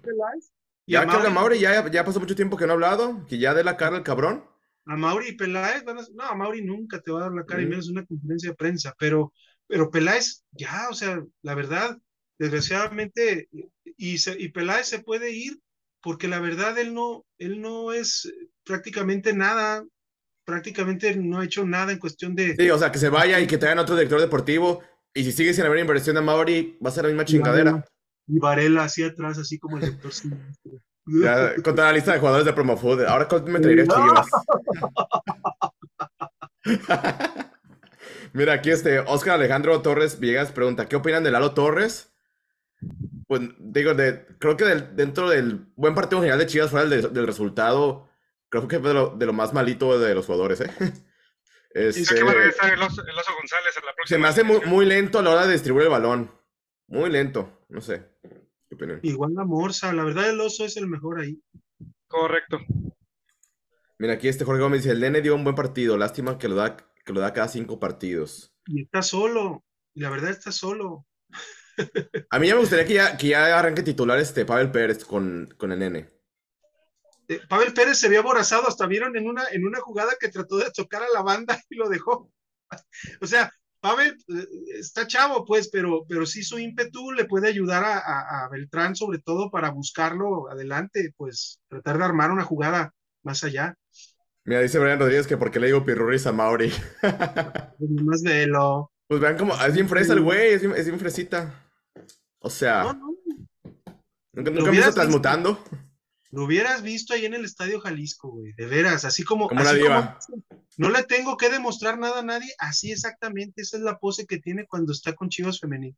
Y Ya que habla Mauri- ya, ya pasó mucho tiempo que no ha hablado. Que ya dé la cara al cabrón. A Mauri y Peláez van a... No, a Mauri nunca te va a dar la cara y Mm. menos en una conferencia de prensa, pero, pero Peláez, ya, o sea, la verdad, desgraciadamente, y, se- y Peláez se puede ir porque la verdad él no, él no es eh, prácticamente nada, prácticamente no ha hecho nada en cuestión de... Sí, o sea, que se vaya y que traigan otro director deportivo. Y si sigue sin haber inversión de Mauri, va a ser la misma chingadera. Y Varela hacia atrás, así como el doctor. Ya, contra la lista de jugadores de Promofood. Ahora, ¿cuánto me traería Chivas? Mira, aquí este Oscar Alejandro Torres Villegas pregunta: ¿Qué opinan de Lalo Torres? Pues digo, de, creo que del- dentro del buen partido general de Chivas, fuera del, del resultado, creo que fue de lo, de lo más malito de los jugadores, ¿eh? Este, que va a regresar el oso, el Oso González en la próxima. se me hace muy, lento a la hora de distribuir el balón. Muy lento, no sé. Igual la Morsa, la verdad el oso es el mejor ahí. Correcto. Mira, aquí este Jorge Gómez dice: El nene dio un buen partido. Lástima que lo da, que lo da cada cinco partidos. Y está solo, y la verdad está solo. A mí ya me gustaría que ya, que ya arranque titular este Pavel Pérez con, con el nene. Eh, Pavel Pérez se vio aborazado, hasta vieron en una, en una jugada que trató de tocar a la banda y lo dejó. O sea, Pavel eh, está chavo, pues, pero, pero sí su ímpetu le puede ayudar a, a- a Beltrán, sobre todo para buscarlo adelante, pues, tratar de armar una jugada más allá. Mira, dice Brian Rodríguez que por qué le digo pirurris a Mauri. Pues, velo. Pues vean cómo, es bien fresa el güey, es bien, es bien fresita. O sea, No, no, nunca, nunca me hubieras hizo transmutando. Lo hubieras visto ahí en el Estadio Jalisco, güey, de veras, así como, Como así diva. no le tengo que demostrar nada a nadie, así exactamente, esa es la pose que tiene cuando está con Chivas Femenil.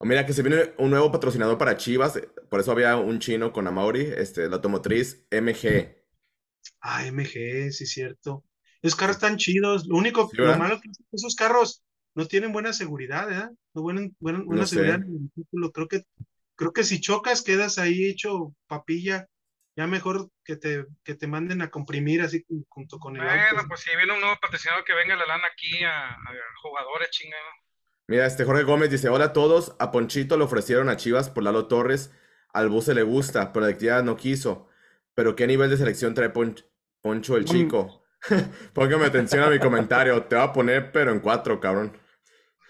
O mira que se viene un nuevo patrocinador para Chivas, por eso había un chino con Amauri, este, la automotriz MG. Ah, MG, sí, cierto. Esos carros están chidos. Lo único, Sí, lo malo que es que esos carros no tienen buena seguridad, ¿verdad? No buena, buena, buena No sé. seguridad en el vehículo. Creo que, creo que si chocas, quedas ahí hecho papilla. Ya mejor que te, que te manden a comprimir así junto con el Bueno, auto. pues si viene un nuevo patrocinador que venga la lana aquí a, a jugadores, chingado. Mira, este Jorge Gómez dice, hola a todos, a Ponchito le ofrecieron a Chivas por Lalo Torres, al Buse le gusta, pero la actividad no quiso. Pero ¿qué nivel de selección trae Pon- Poncho el chico? Póngame atención a mi comentario, te va a poner pero en cuatro, cabrón.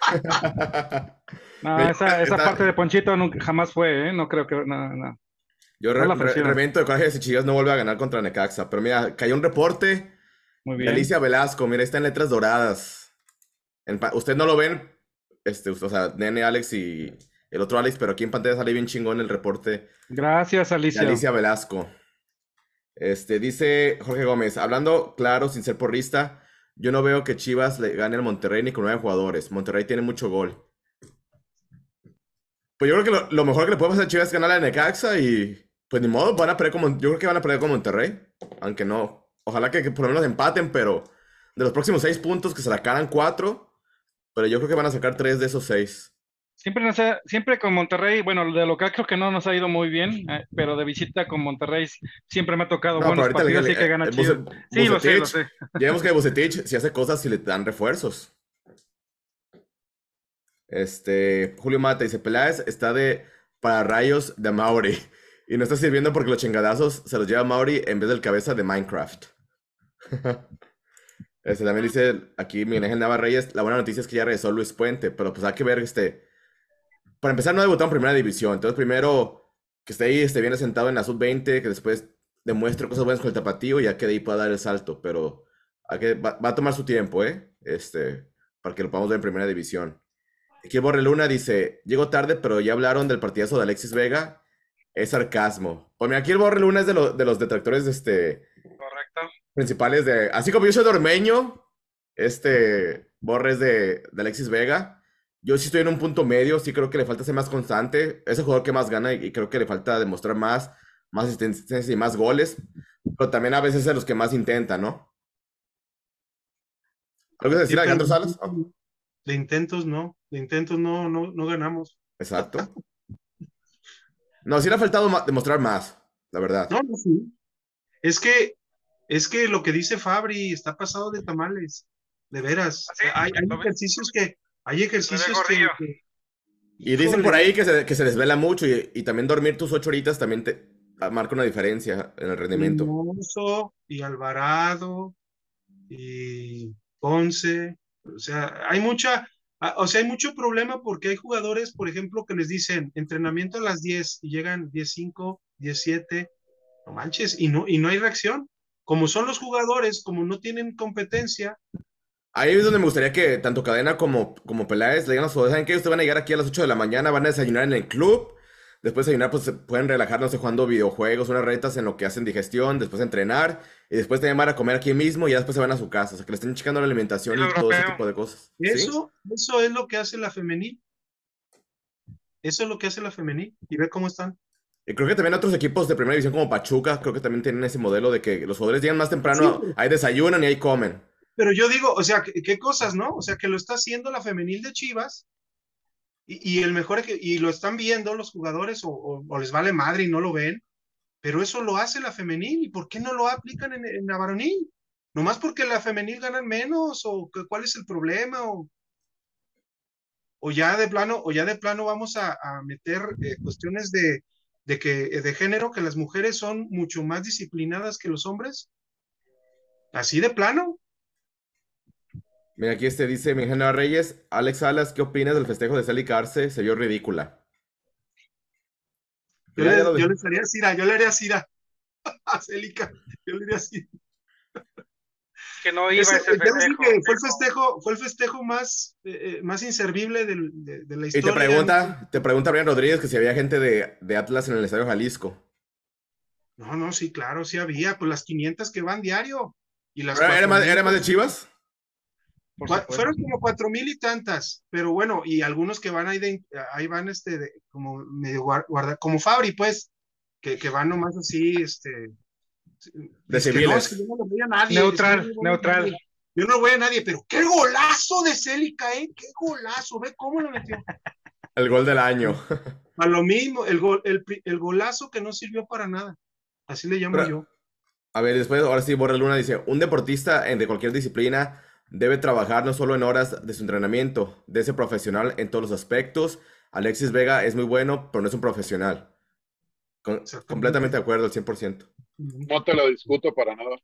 No, esa, esa está- parte de Ponchito nunca, jamás fue, ¿eh? No creo que. No, no. Yo re- re- reviento de coraje si Chivas no vuelve a ganar contra Necaxa. Pero mira, cayó un reporte Muy de bien. Alicia Velasco, mira, está en letras doradas. En Ustedes no lo ven, este, o sea, Nene, Alex y el otro Alex, pero aquí en pantalla sale bien chingón el reporte Gracias, de Alicia. Alicia Velasco. Este, dice Jorge Gómez, hablando claro, sin ser porrista, yo no veo que Chivas le gane al Monterrey ni con nueve jugadores. Monterrey tiene mucho gol. Pues yo creo que lo, lo mejor que le puede pasar a Chivas es ganar a Necaxa y pues ni modo, van a perder como, yo creo que van a perder con Monterrey, aunque no. Ojalá que, que por lo menos empaten, pero de los próximos seis puntos que se sacaran cuatro, Pero yo creo que van a sacar tres de esos seis. Siempre, nos ha- siempre con Monterrey, bueno, de local creo que no nos ha ido muy bien, eh, pero de visita con Monterrey siempre me ha tocado No, buenos partidos, así que gana el chido. Buce- Sí, lo sé, lo Bucetich, sé. Vemos que Bucetich si hace cosas si le dan refuerzos. Este, Julio Mata dice, Peláez está de para rayos de Mauri y no está sirviendo porque los chingadazos se los lleva Mauri en vez del cabeza de Minecraft. Este, también dice aquí Miguel Ángel Nava Reyes, la buena noticia es que ya regresó Luis Puente, pero pues hay que ver, este, para empezar no debutó en primera división, entonces primero que esté ahí, esté bien asentado en la sub-20, que después demuestre cosas buenas con el tapatío y ya que de ahí pueda dar el salto, pero hay que, va, va a tomar su tiempo, ¿eh? Este, para que lo podamos ver en primera división. Aquí Borre Luna dice, llego tarde, pero ya hablaron del partidazo de Alexis Vega, es sarcasmo. Pues mira, aquí el Borre Luna es de, lo- de los detractores, este, Correcto. principales de. Así como yo soy de Ormeño, este Borre es de, de Alexis Vega. Yo sí estoy en un punto medio, sí creo que le falta ser más constante. Es el jugador que más gana y, y creo que le falta demostrar más, más asistencias y más goles. Pero también a veces es de los que más intenta, ¿no? ¿Algo que decir, Sí, Alejandro Salas? De intentos no, de intentos no, no, no ganamos. exacto. No, sí le ha faltado demostrar más, la verdad. No, no, sí. Es que, es que lo que dice Fabri está pasado de tamales, de veras. ¿Ah, sí? Hay, hay ejercicios que, hay ejercicios que, Y dicen por ahí que se, que se desvela mucho y, y también dormir tus ocho horitas también te ah, marca una diferencia en el rendimiento. Y Alvarado y Ponce, o sea, hay mucha, ah, o sea, hay mucho problema porque hay jugadores, por ejemplo, que les dicen entrenamiento a las 10 y llegan 10.05, 17, no manches, y no, y no hay reacción. Como son los jugadores, como no tienen competencia, Ahí es donde me gustaría que tanto Cadena como, como Peláez le digan a jugadores, ¿saben qué? Ustedes van a llegar aquí a las 8 de la mañana, van a desayunar en el club, después de desayunar pues se pueden relajar, no sé, jugando videojuegos, unas retas en lo que hacen digestión, después entrenar, y después también van a comer aquí mismo y ya después se van a su casa, o sea, que le estén checando la alimentación y todo ese tipo de cosas. ¿sí? eso, eso es lo que hace la femenil. Eso es lo que hace la femenil. Y ve cómo están. Y creo que también otros equipos de primera división como Pachuca, creo que también tienen ese modelo de que los jugadores llegan más temprano, Sí. ahí desayunan y ahí comen. Pero yo digo, o sea, ¿qué, qué cosas, no? O sea, que lo está haciendo la femenil de Chivas y, el mejor y lo están viendo los jugadores o, les vale madre y no lo ven, pero eso lo hace la femenil y ¿por qué no lo aplican en, la varonil? ¿Nomás porque la femenil ganan menos o cuál es el problema o, o ya de plano o ya de plano vamos a, meter eh, cuestiones de, de que de género que las mujeres son mucho más disciplinadas que los hombres? Así de plano. Mira, aquí este dice Miguel Reyes, Alex Salas, ¿qué opinas del festejo de Sally Carce? Se vio ridícula. Yo, le, yo les haría Cira, yo le haría Cira. A Celica, yo le haría Cira. Que no iba Ese- a ese festejo. fue el festejo, fue el festejo más, eh, eh, más inservible del- de, de la Y te historia. pregunta, te pregunta Brian Rodríguez que si había gente de, de Atlas en el Estadio Jalisco. No, no, sí, claro, sí había, pues las 500 que van diario. Y las ¿Era, era más, 4,000, era más de Chivas? Fueron como cuatro mil y tantas, pero bueno, y algunos que van ahí, de, ahí van este, de- como medio guar- guarda, como Fabri, pues, que, que van nomás así, este. De es que no, civiles. es que yo no lo voy a nadie. Neutral, es que yo no voy a neutral. nadie. Yo no voy a nadie, pero qué golazo de Célica, ¿eh? Qué golazo, ve cómo lo metió. El gol del año. A lo mismo, el, gol, el, el golazo que no sirvió para nada. Así le llamo Pero- yo. A ver, después, ahora sí, Borra Luna dice, un deportista en- de cualquier disciplina debe trabajar no solo en horas de su entrenamiento, de ser profesional en todos los aspectos. Alexis Vega es muy bueno, pero no es un profesional. Con- completamente de acuerdo, al 100%. No te lo discuto para nada.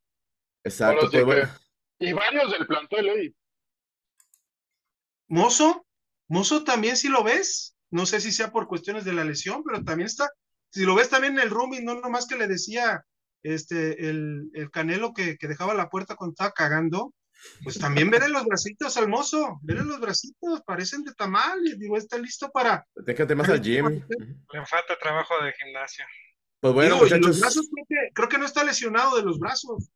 Exacto. Pues, bueno. Y varios del plantel, ¿eh? Mozo, Mozo también si lo ves, no sé si sea por cuestiones de la lesión, pero también está, si lo ves también en el rooming, no nomás que le decía este el, el Canelo que, que dejaba la puerta cuando estaba cagando, pues también veré los bracitos al mozo, veré los bracitos, parecen de tamal, y digo, está listo para. Déjate más al gym. Le falta trabajo de gimnasio. Pues bueno, Digo, y los brazos creo que, creo que no está lesionado de los brazos.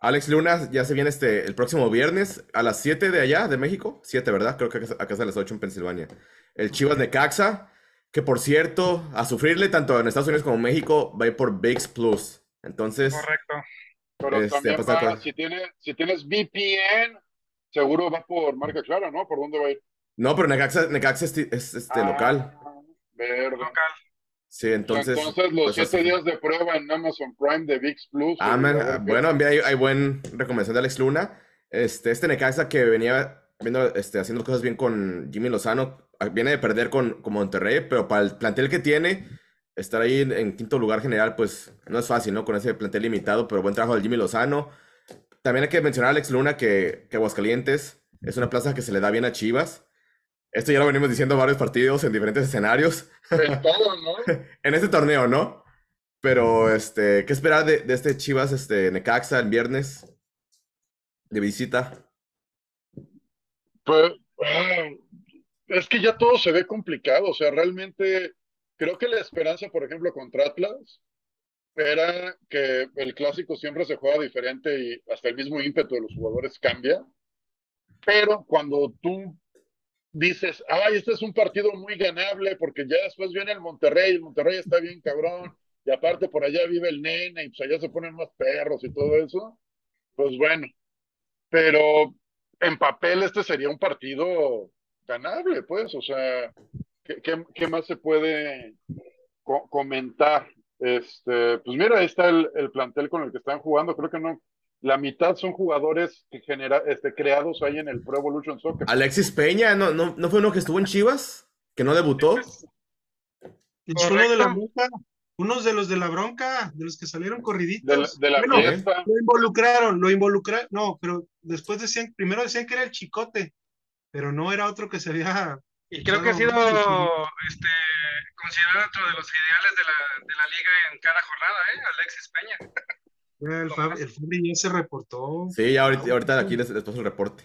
Alex Luna ya se viene este el próximo viernes a las 7 de allá, de México. 7, ¿verdad? Creo que acá, es a las 8 en Pensilvania. El Chivas de Caxa, que por cierto, a sufrirle tanto en Estados Unidos como en México, va a ir por VIX Plus. Entonces, Correcto. Pero Este, también pues, va, si tienes, si tienes VPN, seguro va por marca clara, ¿no? ¿Por dónde va a ir? No, pero Necaxa, Necaxa es, es este Ah, local. Verde. Local. Sí, entonces. Entonces, los pues, siete días de prueba en Amazon Prime de VIX Plus. Ah, eh, man, bueno, hay, hay buen recomendación de Alex Luna. Este, este Necaxa que venía viendo, este, haciendo cosas bien con Jimmy Lozano, ah, viene de perder con, con Monterrey, pero para el plantel que tiene, estar ahí en, en quinto lugar general, pues no es fácil, ¿no? Con ese plantel limitado, pero buen trabajo del Jimmy Lozano. También hay que mencionar a Alex Luna que, que Aguascalientes es una plaza que se le da bien a Chivas. Esto ya lo venimos diciendo varios partidos en diferentes escenarios. En todo, ¿no? en este torneo, ¿no? Pero, este, ¿qué esperar de, de este Chivas, este, Necaxa el viernes de visita? Pues, ah, es que ya todo se ve complicado. O sea, realmente creo que la esperanza, por ejemplo, contra Atlas, era que el clásico siempre se juega diferente y hasta el mismo ímpetu de los jugadores cambia. Pero cuando tú dices, ay, este es un partido muy ganable, porque ya después viene el Monterrey, el Monterrey está bien cabrón, y aparte por allá vive el nene, y pues allá se ponen más perros y todo eso, pues bueno. Pero en papel este sería un partido ganable, pues, o sea, ¿qué, qué- qué más se puede co- comentar? Este, pues mira, ahí está el, el plantel con el que están jugando, creo que no, la mitad son jugadores que genera, este, creados ahí en el Pro Evolution Soccer. Alexis Peña, ¿no, no, no fue uno que estuvo en Chivas? ¿Que no debutó? Es uno de la bronca, unos de los de la bronca, de los que salieron corriditos. de la, de la Bueno, fiesta. Lo involucraron, lo involucraron, no, pero después decían, primero decían que era el chicote, pero no era otro que se había. Y creo que ha sido este, considerado dentro de los ideales de la, de la liga en cada jornada, ¿eh? Alexis Peña. El, Fab- el Fabri ya se reportó. Sí, ya ahorita, ahorita aquí les, les paso el reporte.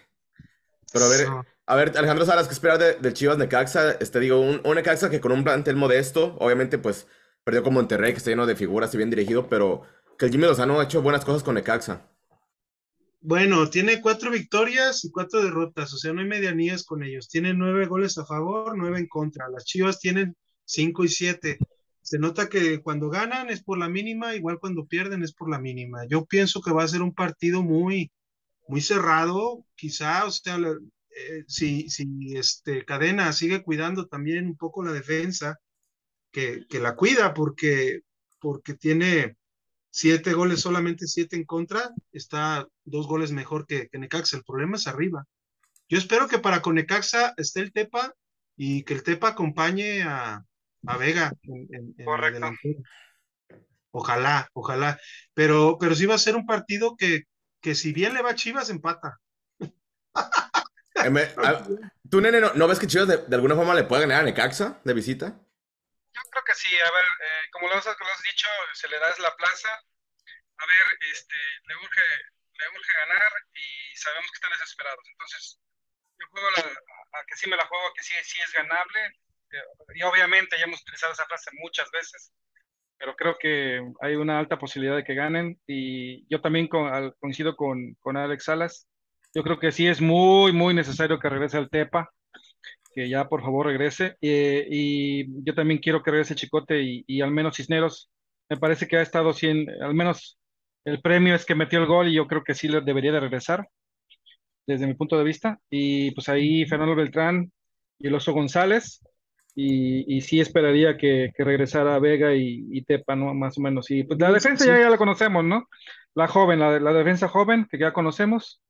Pero a ver, a ver, Alejandro Salas, ¿qué esperar de- del Chivas Necaxa? Este, digo, un, un Necaxa que con un plantel modesto, obviamente, pues, perdió con Monterrey, que está lleno de figuras y bien dirigido, pero que el Jimmy Lozano ha hecho buenas cosas con Necaxa. Bueno, tiene cuatro victorias y cuatro derrotas, o sea, no hay medianías con ellos. Tiene nueve goles a favor, nueve en contra. Las Chivas tienen cinco y siete. Se nota que cuando ganan es por la mínima, igual cuando pierden es por la mínima. Yo pienso que va a ser un partido muy, muy cerrado, quizá, o sea, eh, si, si este Cadena sigue cuidando también un poco la defensa, que, que la cuida porque, porque tiene siete goles, solamente siete en contra, está dos goles mejor que, que Necaxa. El problema es arriba. Yo espero que para con Necaxa esté el Tepa y que el Tepa acompañe a, a Vega en, en- en la Correcto. Ojalá, ojalá. Pero, pero sí va a ser un partido que, que si bien le va a Chivas, empata. Eh, me- a- ¿Tú, nene, no, no ves que Chivas de, de alguna forma le puede ganar a Necaxa de visita? Creo que sí, a ver, eh, como lo has, lo has dicho, se le da es la plaza. A ver, este, le urge, le urge ganar y sabemos que están desesperados. Entonces, yo juego la, a que sí me la juego, que sí, sí es ganable. Eh, Y obviamente ya hemos utilizado esa frase muchas veces, pero creo que hay una alta posibilidad de que ganen. Y yo también con- al- coincido con, con Alex Salas. Yo creo que sí es muy, muy necesario que regrese al Tepa que ya por favor regrese. Eh, y yo también quiero que regrese Chicote y, y al menos Cisneros. Me parece que ha estado sin, al menos el premio es que metió el gol y yo creo que sí le debería de regresar, desde mi punto de vista. Y pues ahí Fernando Beltrán y el Oso González. Y, y sí esperaría que, que regresara Vega y, y Tepa, ¿no? Más o menos. Y pues la defensa ya, ya la conocemos, ¿no? La joven, la, la defensa joven que ya conocemos,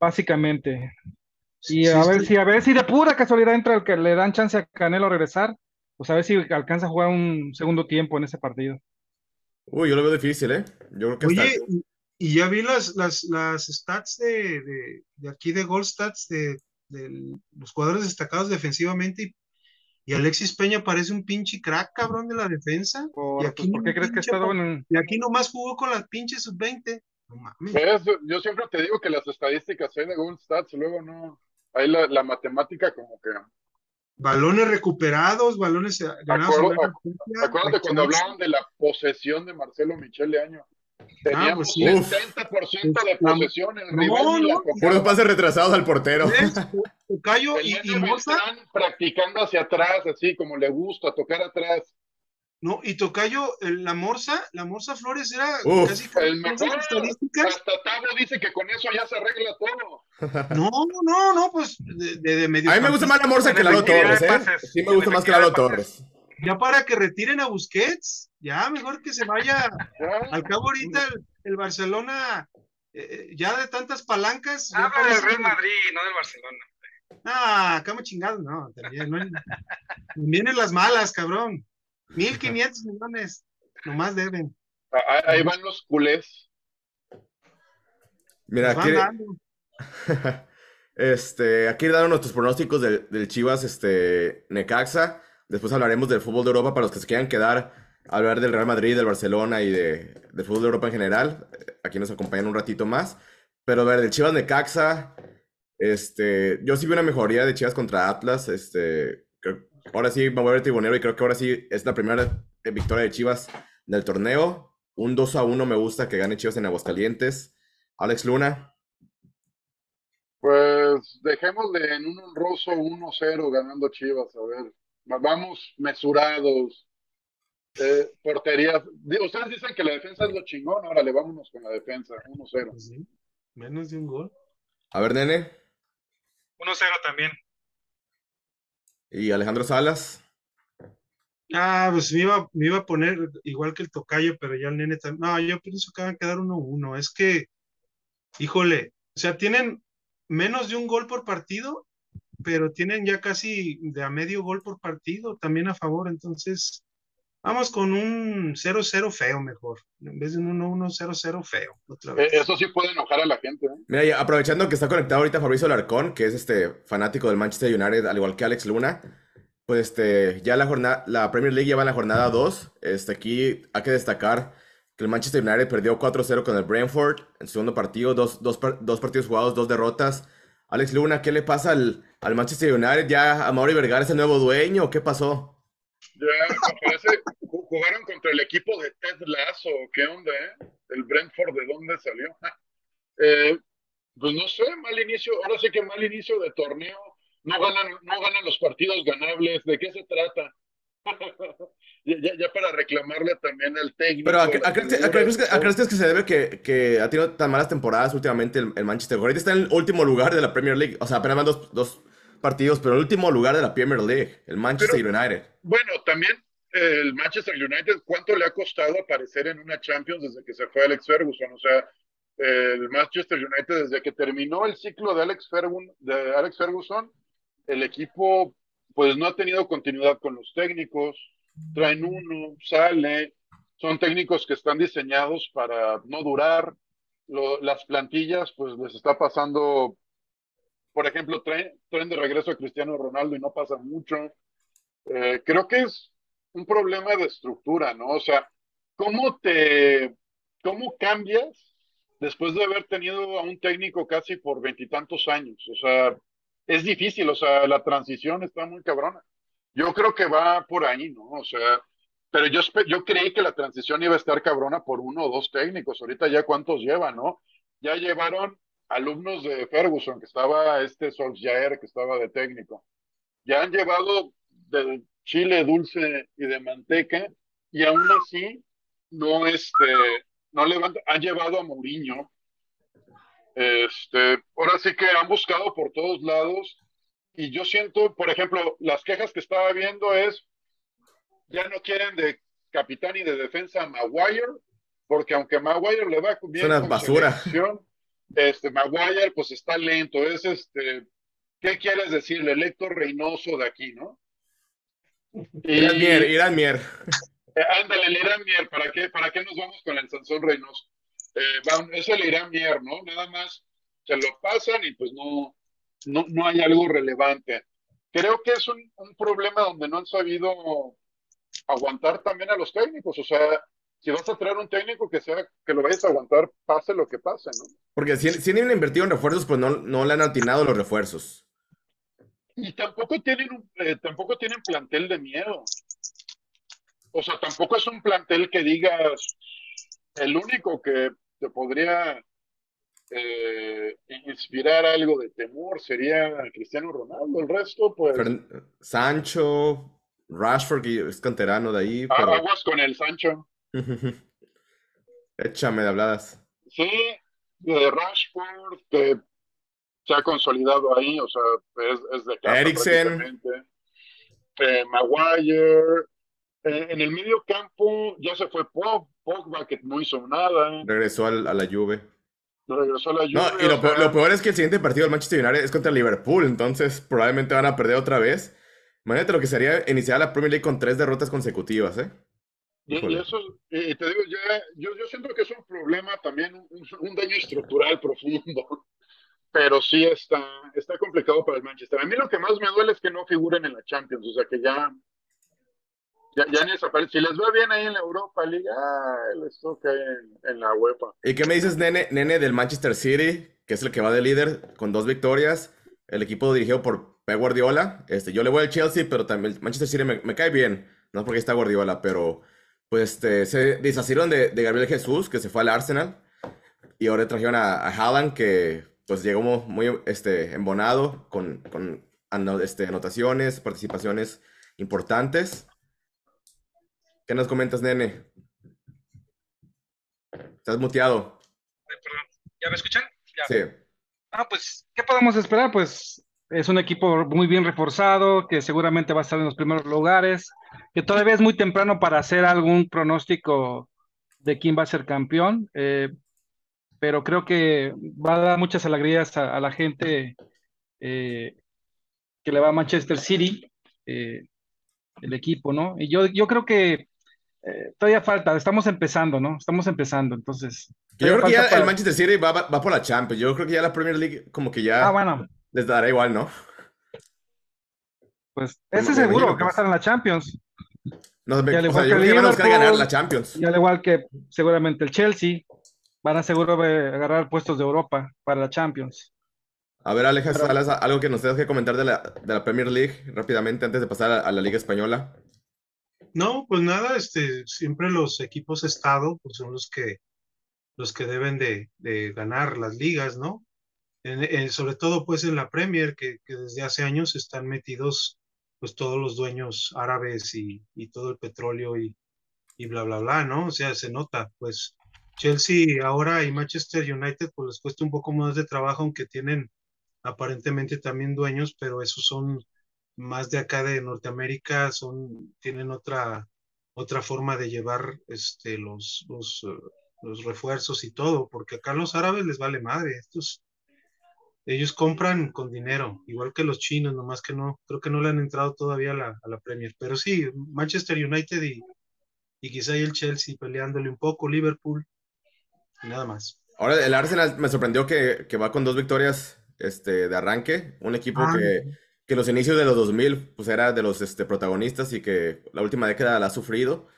básicamente. Y Sí, a ver si, a ver si de pura casualidad entra el que le dan chance a Canelo a regresar, pues a ver si alcanza a jugar un segundo tiempo en ese partido. Uy, yo lo veo difícil, ¿eh? Yo creo que. Oye, y, y ya vi las, las, las stats de, de, de aquí de Gold Stats de, de los jugadores destacados defensivamente y, y Alexis Peña parece un pinche crack, cabrón, de la defensa. Por, y aquí pues, ¿por qué crees que ha pinche estado en... Y aquí nomás jugó con las pinches sub-20. No. Yo siempre te digo que las estadísticas ahí de Google Stats, luego no. Ahí la, la matemática como que. Balones recuperados, balones eh, ganados. en Acuerdo- Acuérdate cuando hablaban de la posesión de Marcelo Michele Año. Teníamos pues sí. 70% de posesión. El no, rival no. Puros pases retrasados al portero. Tocayo y, y Moza, practicando hacia atrás, así como le gusta, tocar atrás. No, y Tocayo, la Morsa, la Morsa Flores era casi el mejor. Estadísticas. Hasta Tavo dice que con eso ya se arregla todo. No, no, no, pues de, de, medio. A mí me gusta más la Morsa que Lalo Torres, ¿eh? Sí, me gusta más que Lalo Torres. Ya para que retiren a Busquets, ya mejor que se vaya. Al cabo ahorita el, Barcelona, eh, eh, ya de tantas palancas. Habla del Real Madrid, no del Barcelona. Ah, cómo chingado, no, también, no, vienen las malas, cabrón. 1.500 millones, nomás deben. Ahí van los culés. Mira, aquí, este, aquí dar nuestros pronósticos del, Chivas este, Necaxa. Después hablaremos del fútbol de Europa para los que se quieran quedar a hablar del Real Madrid, del Barcelona y de, del fútbol de Europa en general. Aquí nos acompañan un ratito más. Pero a ver, del Chivas Necaxa, este, yo sí vi una mejoría de Chivas contra Atlas. Este, ahora sí me voy a ver tribunero y creo que ahora sí es la primera victoria de Chivas del torneo. Un 2 a 1 me gusta que gane Chivas en Aguascalientes. Alex Luna. Pues dejémosle en un honroso 1-0 ganando Chivas, a ver. Vamos mesurados. Eh, porterías. Ustedes dicen que la defensa es lo chingón, ahora le vámonos con la defensa, 1-0. Pues Menos de un gol. A ver, nene. 1-0 también. ¿Y Alejandro Salas? Ah, pues me iba, me iba a poner igual que el tocayo, pero ya el nene también. No, yo pienso que van a quedar 1-1. Es que, híjole, o sea, tienen menos de un gol por partido, pero tienen ya casi de a medio gol por partido también a favor. Entonces, vamos con un 0-0 feo mejor, en vez de un 1-1, 0-0 feo. Otra vez. Eh, eso sí puede enojar a la gente. ¿eh? Mira, aprovechando que está conectado ahorita Fabricio Larcón, que es este fanático del Manchester United, al igual que Alex Luna. Pues este, ya la jornada, la Premier League ya va en la jornada 2. Este, aquí hay que destacar que el Manchester United perdió 4-0 con el Brentford en su segundo partido, dos, dos, dos, partidos jugados, dos derrotas. Alex Luna, ¿qué le pasa al, al Manchester United? ¿Ya a Mauri Vergara es el nuevo dueño o qué pasó? Ya, parece, jugaron contra el equipo de Ted Lasso, ¿qué onda, eh? El Brentford, ¿de dónde salió? Eh, pues no sé, mal inicio, ahora sí que mal inicio de torneo no ganan, no ganan los partidos ganables, ¿de qué se trata? ya, para reclamarle también al técnico. Pero ¿a, crees, que, se debe que, que, ha tenido tan malas temporadas últimamente el, Manchester United? Está en el último lugar de la Premier League. O sea, apenas van dos, dos partidos, pero el último lugar de la Premier League, el Manchester United. Bueno, también el Manchester United, ¿cuánto le ha costado aparecer en una Champions desde que se fue Alex Ferguson? O sea, el Manchester United desde que terminó el ciclo de Alex, de Alex Ferguson el equipo pues no ha tenido continuidad con los técnicos, traen uno, sale, son técnicos que están diseñados para no durar, las plantillas pues les está pasando, por ejemplo, traen, traen de regreso a Cristiano Ronaldo y no pasa mucho. Eh, creo que es un problema de estructura, ¿no? O sea, ¿cómo te, cómo cambias después de haber tenido a un técnico casi por veintitantos años? O sea, es difícil, o sea, la transición está muy cabrona. Yo creo que va por ahí, ¿no? O sea, pero yo, yo creí que la transición iba a estar cabrona por uno o dos técnicos. Ahorita ya cuántos llevan, ¿no? Ya llevaron alumnos de Ferguson, que estaba este Solskjaer, que estaba de técnico. Ya han llevado de chile dulce y de manteca, y aún así no, este, no levanta. Han llevado a Mourinho, este, ahora sí que han buscado por todos lados y yo siento, por ejemplo, las quejas que estaba viendo es, ya no quieren de capitán y de defensa a Maguire, porque aunque Maguire le va bien es una basura. Este Maguire pues está lento, es este, ¿qué quieres decirle? El Héctor Reynoso de aquí, ¿no? Irán Mier, Irán Mier. Eh, ándale, el Irán Mier, ¿para qué, ¿para qué nos vamos con el Sansón Reynoso? eh, es el Irán Mier, ¿no? Nada más se lo pasan y pues no, no, no hay algo relevante. Creo que es un, problema donde no han sabido aguantar también a los técnicos, o sea, si vas a traer un técnico que sea que lo vayas a aguantar, pase lo que pase, ¿no? Porque si, si han invertido en refuerzos, pues no, no le han atinado los refuerzos. Y tampoco tienen, un, eh, tampoco tienen plantel de miedo. O sea, tampoco es un plantel que digas, el único que te podría eh, inspirar algo de temor sería Cristiano Ronaldo. El resto, pues. Sancho. Rashford, que es canterano de ahí. Pero... Aguas con el Sancho. Échame de habladas. Sí, de Rashford, que se ha consolidado ahí, o sea, es, es de casa. Eriksen. Eh, Maguire. Eh, en el medio campo ya se fue Pog, Pogba, que no hizo nada. Regresó al, a la Juve. Regresó a la Juve. No, y lo, peor, lo, peor, es que el siguiente partido del Manchester United es contra Liverpool, entonces probablemente van a perder otra vez. Imagínate lo que sería iniciar la Premier League con tres derrotas consecutivas, ¿eh? Y, eso, y te digo, ya, yo, yo siento que es un problema también, un, un daño estructural profundo pero sí está, está complicado para el Manchester. A mí lo que más me duele es que no figuren en la Champions, o sea que ya, ya, ya ni. Si les va bien ahí en la Europa League, les toca en, en, la UEFA. ¿Y qué me dices, nene, nene, del Manchester City, que es el que va de líder con dos victorias? El equipo dirigido por Pep Guardiola. Este, yo le voy al Chelsea, pero también el Manchester City me, me cae bien. No es porque está Guardiola, pero pues este, se deshacieron de, de, Gabriel Jesús, que se fue al Arsenal. Y ahora trajeron a, a Haaland, que pues llegó muy este, embonado con, con este, anotaciones, participaciones importantes. ¿Qué nos comentas, nene? Estás muteado. ¿Ya me escuchan? Sí. Ah, pues, ¿qué podemos esperar? Pues es un equipo muy bien reforzado, que seguramente va a estar en los primeros lugares, que todavía es muy temprano para hacer algún pronóstico de quién va a ser campeón. Eh, pero creo que va a dar muchas alegrías a, la gente eh, que le va a Manchester City, eh, el equipo, ¿no? Y yo, yo creo que todavía falta, estamos empezando, ¿no? Estamos empezando, entonces. Yo creo que ya el Manchester City va, va, por la Champions, yo creo que ya la Premier League como que ya ah, bueno. Les dará igual, ¿no? Pues ese seguro que va a estar en la Champions. No, y al igual que, van a ganar la Champions. Y al igual que seguramente el Chelsea, van a seguro agarrar puestos de Europa para la Champions. A ver, Alejas, algo que nos tengas que comentar de la, de la, Premier League rápidamente antes de pasar a, la Liga Española. No, pues nada, este, siempre los equipos Estado pues son los que, los que deben de, de ganar las ligas, ¿no? Sobre todo pues en la Premier, que, que, desde hace años están metidos pues todos los dueños árabes y, y todo el petróleo y, y bla, bla, bla, ¿no? O sea, se nota, pues Chelsea ahora y Manchester United pues les cuesta un poco más de trabajo, aunque tienen aparentemente también dueños, pero esos son más de acá de Norteamérica, son, tienen otra, otra forma de llevar este, los, los, eh, los refuerzos y todo, porque acá los árabes les vale madre, estos, ellos compran con dinero, igual que los chinos, nomás que no, creo que no le han entrado todavía a la, a la Premier, pero sí, Manchester United y, y quizá el Chelsea peleándole un poco, Liverpool, nada más. Ahora, el Arsenal me sorprendió que, que va con dos victorias este, de arranque. Un equipo ah. que, que en los inicios de los 2000 pues era de los este, protagonistas y que la última década la ha sufrido.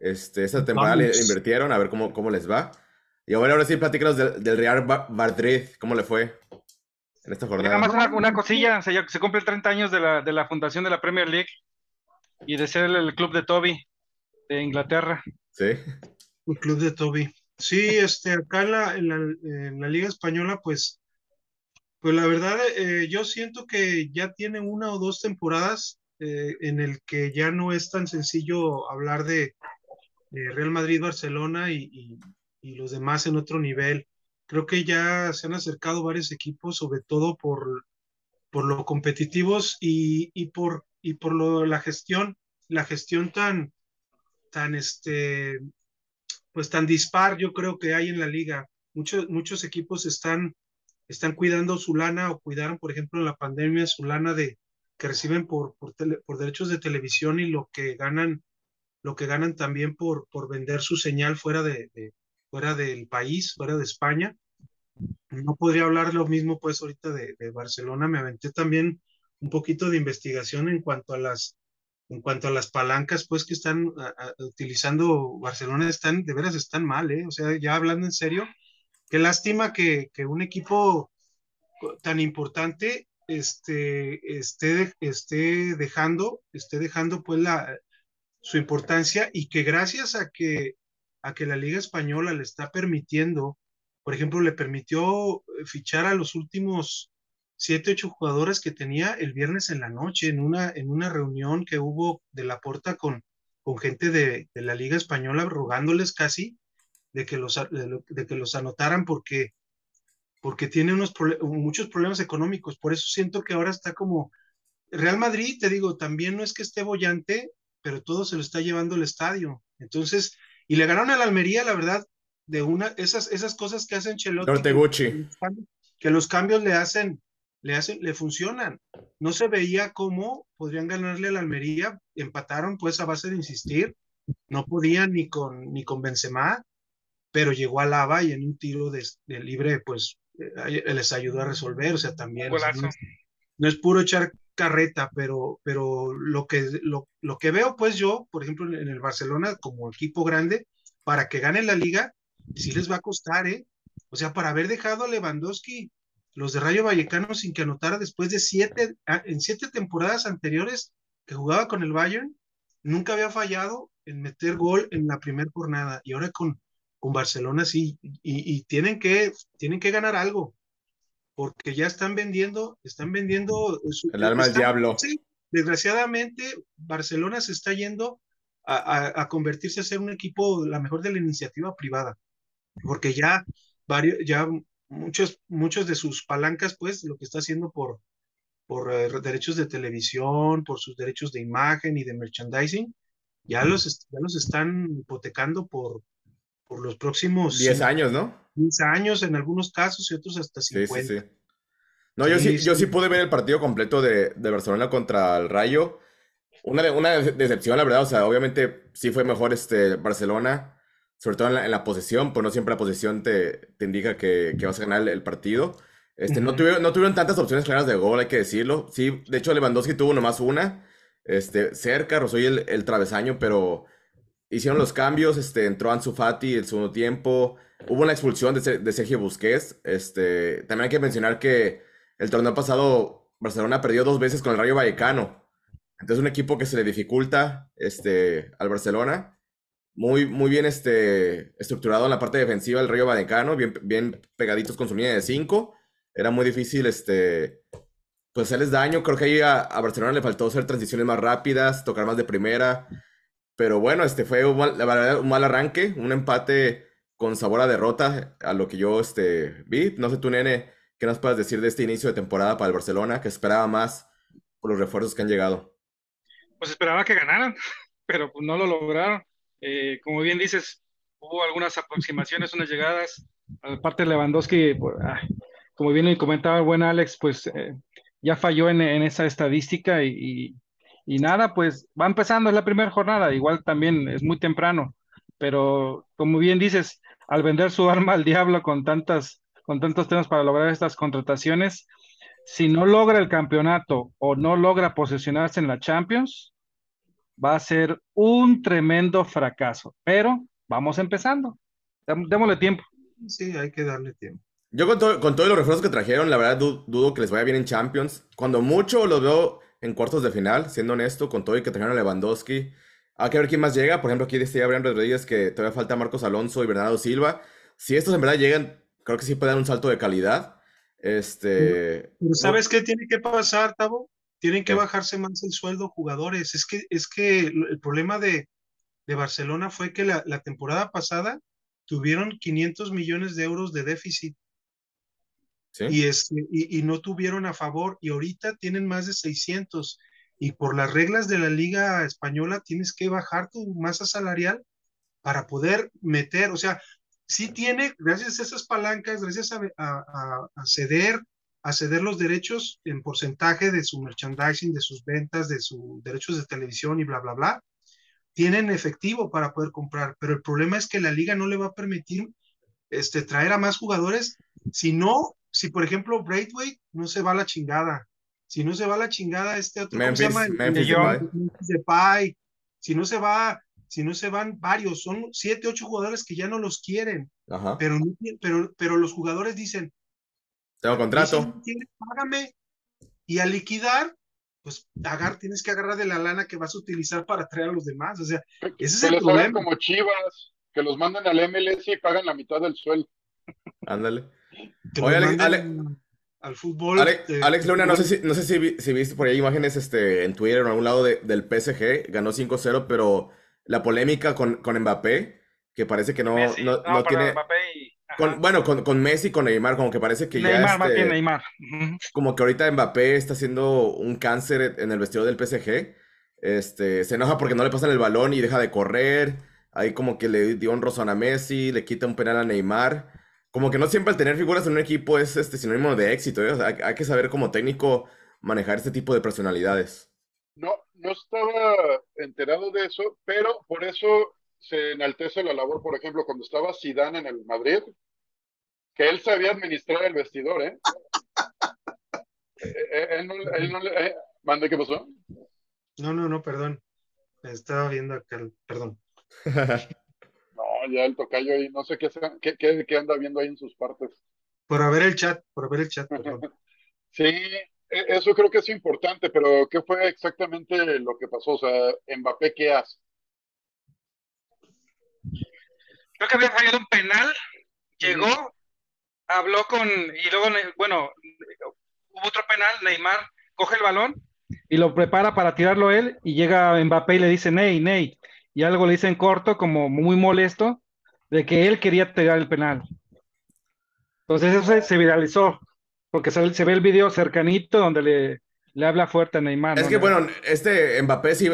Este, esta temporada le invirtieron a ver cómo, cómo les va. Y ahora, ahora sí, platícanos del, del Real Madrid, ¿cómo le fue en esta jornada? Nada más una, cosilla, se, se cumple 30 años de la, de la fundación de la Premier League y de ser el, club de Toby de Inglaterra. Sí. El club de Toby. Sí, este, acá en la, en la, Liga Española, pues, pues la verdad, eh, yo siento que ya tiene una o dos temporadas eh, en el que ya no es tan sencillo hablar de, Real Madrid, Barcelona y, los demás en otro nivel. Creo que ya se han acercado varios equipos, sobre todo por, por lo competitivos y, y por, y por lo, la gestión, la gestión tan, tan este, pues tan dispar yo creo que hay en la liga. Muchos, muchos equipos están, están cuidando su lana o cuidaron, por ejemplo, en la pandemia su lana de que reciben por, por, por derechos de televisión y lo que ganan, lo que ganan también por, por vender su señal fuera, de, fuera del país, fuera de España. No podría hablar lo mismo pues ahorita de, de Barcelona. Me aventé también un poquito de investigación en cuanto a las en cuanto a las palancas, pues que están utilizando Barcelona, están, de veras están mal, ¿eh? O sea, ya hablando en serio, qué lástima que, que un equipo tan importante este, esté, esté dejando, esté dejando pues la, su importancia y que gracias a que, a que la Liga Española le está permitiendo, por ejemplo, le permitió fichar a los últimos siete, ocho jugadores que tenía el viernes en la noche en una, en una reunión que hubo de la puerta con, con gente de, de la Liga Española rogándoles casi de que los, de, que los anotaran porque, porque tiene unos muchos problemas económicos. Por eso siento que ahora está como Real Madrid, te digo, también no es que esté bollante, pero todo se lo está llevando el estadio. Entonces, y le ganaron a la Almería, la verdad, de una, esas, esas cosas que hacen Chelotti. Que, que los cambios le hacen, le hacen, le funcionan. No se veía cómo podrían ganarle a la Almería, empataron pues a base de insistir, no podían ni con, ni con Benzema, pero llegó a Lava y en un tiro de, libre, pues eh, les ayudó a resolver, o sea, también. no, es, puro echar carreta, pero, pero lo, que, lo, lo, que veo, pues yo, por ejemplo, en el Barcelona, como equipo grande, para que gane la liga, sí les va a costar, ¿eh? O sea, para haber dejado a Lewandowski, los de Rayo Vallecano sin que anotara después de siete, ah, en siete temporadas anteriores que jugaba con el Bayern, nunca había fallado en meter gol en la primera jornada. Y ahora con, con Barcelona sí, y, tienen, que, tienen que ganar algo, porque ya están vendiendo, están vendiendo... el alma del diablo. Sí, desgraciadamente, Barcelona se está yendo a, convertirse a ser un equipo, la mejor de la iniciativa privada, porque ya, varios, ya muchos, muchos de sus palancas, pues, lo que está haciendo por, por eh, derechos de televisión, por sus derechos de imagen y de merchandising, ya los, ya los están hipotecando por, por los próximos... 10 años, ¿no? 10 años en algunos casos y otros hasta 50. Sí, sí, sí. No, yo sí, yo sí pude ver el partido completo de, de Barcelona contra el Rayo. Una, una decepción, la verdad. O sea, obviamente sí fue mejor este Barcelona, sobre todo en la, en la posesión, pues no siempre la posesión te, te indica que, que, vas a ganar el, partido. Este, no, tuvieron, no tuvieron tantas opciones claras de gol, hay que decirlo. Sí, de hecho Lewandowski tuvo nomás una, este, cerca, rozó el, el travesaño, pero hicieron los cambios, este, entró Ansu Fati el segundo tiempo, hubo una expulsión de, Sergio Busquets, este, también hay que mencionar que el torneo pasado Barcelona perdió dos veces con el Rayo Vallecano, entonces un equipo que se le dificulta, este, al Barcelona, muy, muy bien, este, estructurado en la parte defensiva del Rayo Vallecano, bien, bien pegaditos con su línea de cinco, era muy difícil, este, pues hacerles daño, creo que ahí a, Barcelona le faltó hacer transiciones más rápidas, tocar más de primera, pero bueno, este fue la verdad, un mal arranque, un empate con sabor a derrota, a lo que yo este, vi. No sé tú, nene, ¿qué nos puedes decir de este inicio de temporada para el Barcelona, que esperaba más por los refuerzos que han llegado? Pues esperaba que ganaran, pero pues no lo lograron. Eh, como bien dices, hubo algunas aproximaciones, unas llegadas. Aparte Lewandowski, pues, como bien comentaba el buen Alex, pues eh, ya falló en, esa estadística y, y nada, pues va empezando, es la primera jornada, igual también es muy temprano, pero como bien dices, al vender su arma al diablo con tantas, con tantos temas para lograr estas contrataciones, si no logra el campeonato o no logra posesionarse en la Champions, va a ser un tremendo fracaso. Pero vamos empezando. Démosle tiempo. Sí, hay que darle tiempo. Yo con, con todos los refuerzos que trajeron, la verdad dudo que les vaya bien en Champions. Cuando mucho los veo en cuartos de final, siendo honesto, con todo y que trajeron a Lewandowski. Hay que ver quién más llega. Por ejemplo, aquí decía Abraham Rodríguez que todavía falta Marcos Alonso y Bernardo Silva. Si estos en verdad llegan, creo que sí pueden dar un salto de calidad. Este. ¿sabes qué tiene que pasar, Tavo? Tienen que bajarse más el sueldo jugadores. Es que, es que el problema de, de Barcelona fue que la, la temporada pasada tuvieron 500 millones de euros de déficit y, este, y, no tuvieron a favor y ahorita tienen más de 600 y por las reglas de la liga española tienes que bajar tu masa salarial para poder meter, o sea, sí tiene, gracias a esas palancas, gracias a, a, ceder, a ceder los derechos en porcentaje de su merchandising, de sus ventas, de sus derechos de televisión y bla, bla, bla, tienen efectivo para poder comprar, pero el problema es que la liga no le va a permitir este, traer a más jugadores si no si por ejemplo Braithwaite no se va a la chingada, si no se va a la chingada este otro, ¿cómo se llama? Depay. Si no se va, si no se van varios, son siete, ocho jugadores que ya no los quieren, Pero, pero, pero los jugadores dicen, tengo contrato, págame, y al liquidar, pues agar, tienes que agarrar de la lana que vas a utilizar para traer a los demás, o sea, ese es el problema. como Chivas, que los mandan al MLS y pagan la mitad del sueldo. Ándale. Oye, al fútbol. Alex, Luna, no sé, si, no sé si, viste por ahí imágenes este, en Twitter o en algún lado del PSG, ganó 5-0, pero la polémica con, con Mbappé, que parece que no, no, tiene... bueno, con, con, Messi, con Neymar, como que parece que ya... Este, Neymar. Como que ahorita Mbappé está haciendo un cáncer en el vestido del PSG. Este, se enoja porque no le pasan el balón y deja de correr. Ahí como que le dio un rozón a Messi, le quita un penal a Neymar. Como que no siempre el tener figuras en un equipo es este sinónimo de éxito. ¿eh? hay, que saber como técnico manejar este tipo de personalidades. No, no estaba enterado de eso, pero por eso se enaltece la labor, por ejemplo, cuando estaba Zidane en el Madrid, que él sabía administrar el vestidor, ¿eh? eh, eh él no, él no le... ¿Mande qué pasó? No, no, no, perdón. Estaba viendo acá, perdón. no, ya el tocayo ahí, no sé qué, qué, qué, anda viendo ahí en sus partes. Por ver el chat, por ver el chat, perdón. sí, e, eso creo que es importante, pero ¿qué fue exactamente lo que pasó? O sea, Mbappé, ¿qué hace? Creo que había fallado un penal, llegó, habló con, y luego, bueno, hubo otro penal, Neymar coge el balón y lo prepara para tirarlo él, y llega Mbappé y le dice, Ney, Ney, y algo le dice en corto, como muy molesto, de que él quería tirar el penal. Entonces eso se, viralizó, porque se, se, ve el video cercanito donde le, le habla fuerte a Neymar. Es que bueno, este Mbappé sí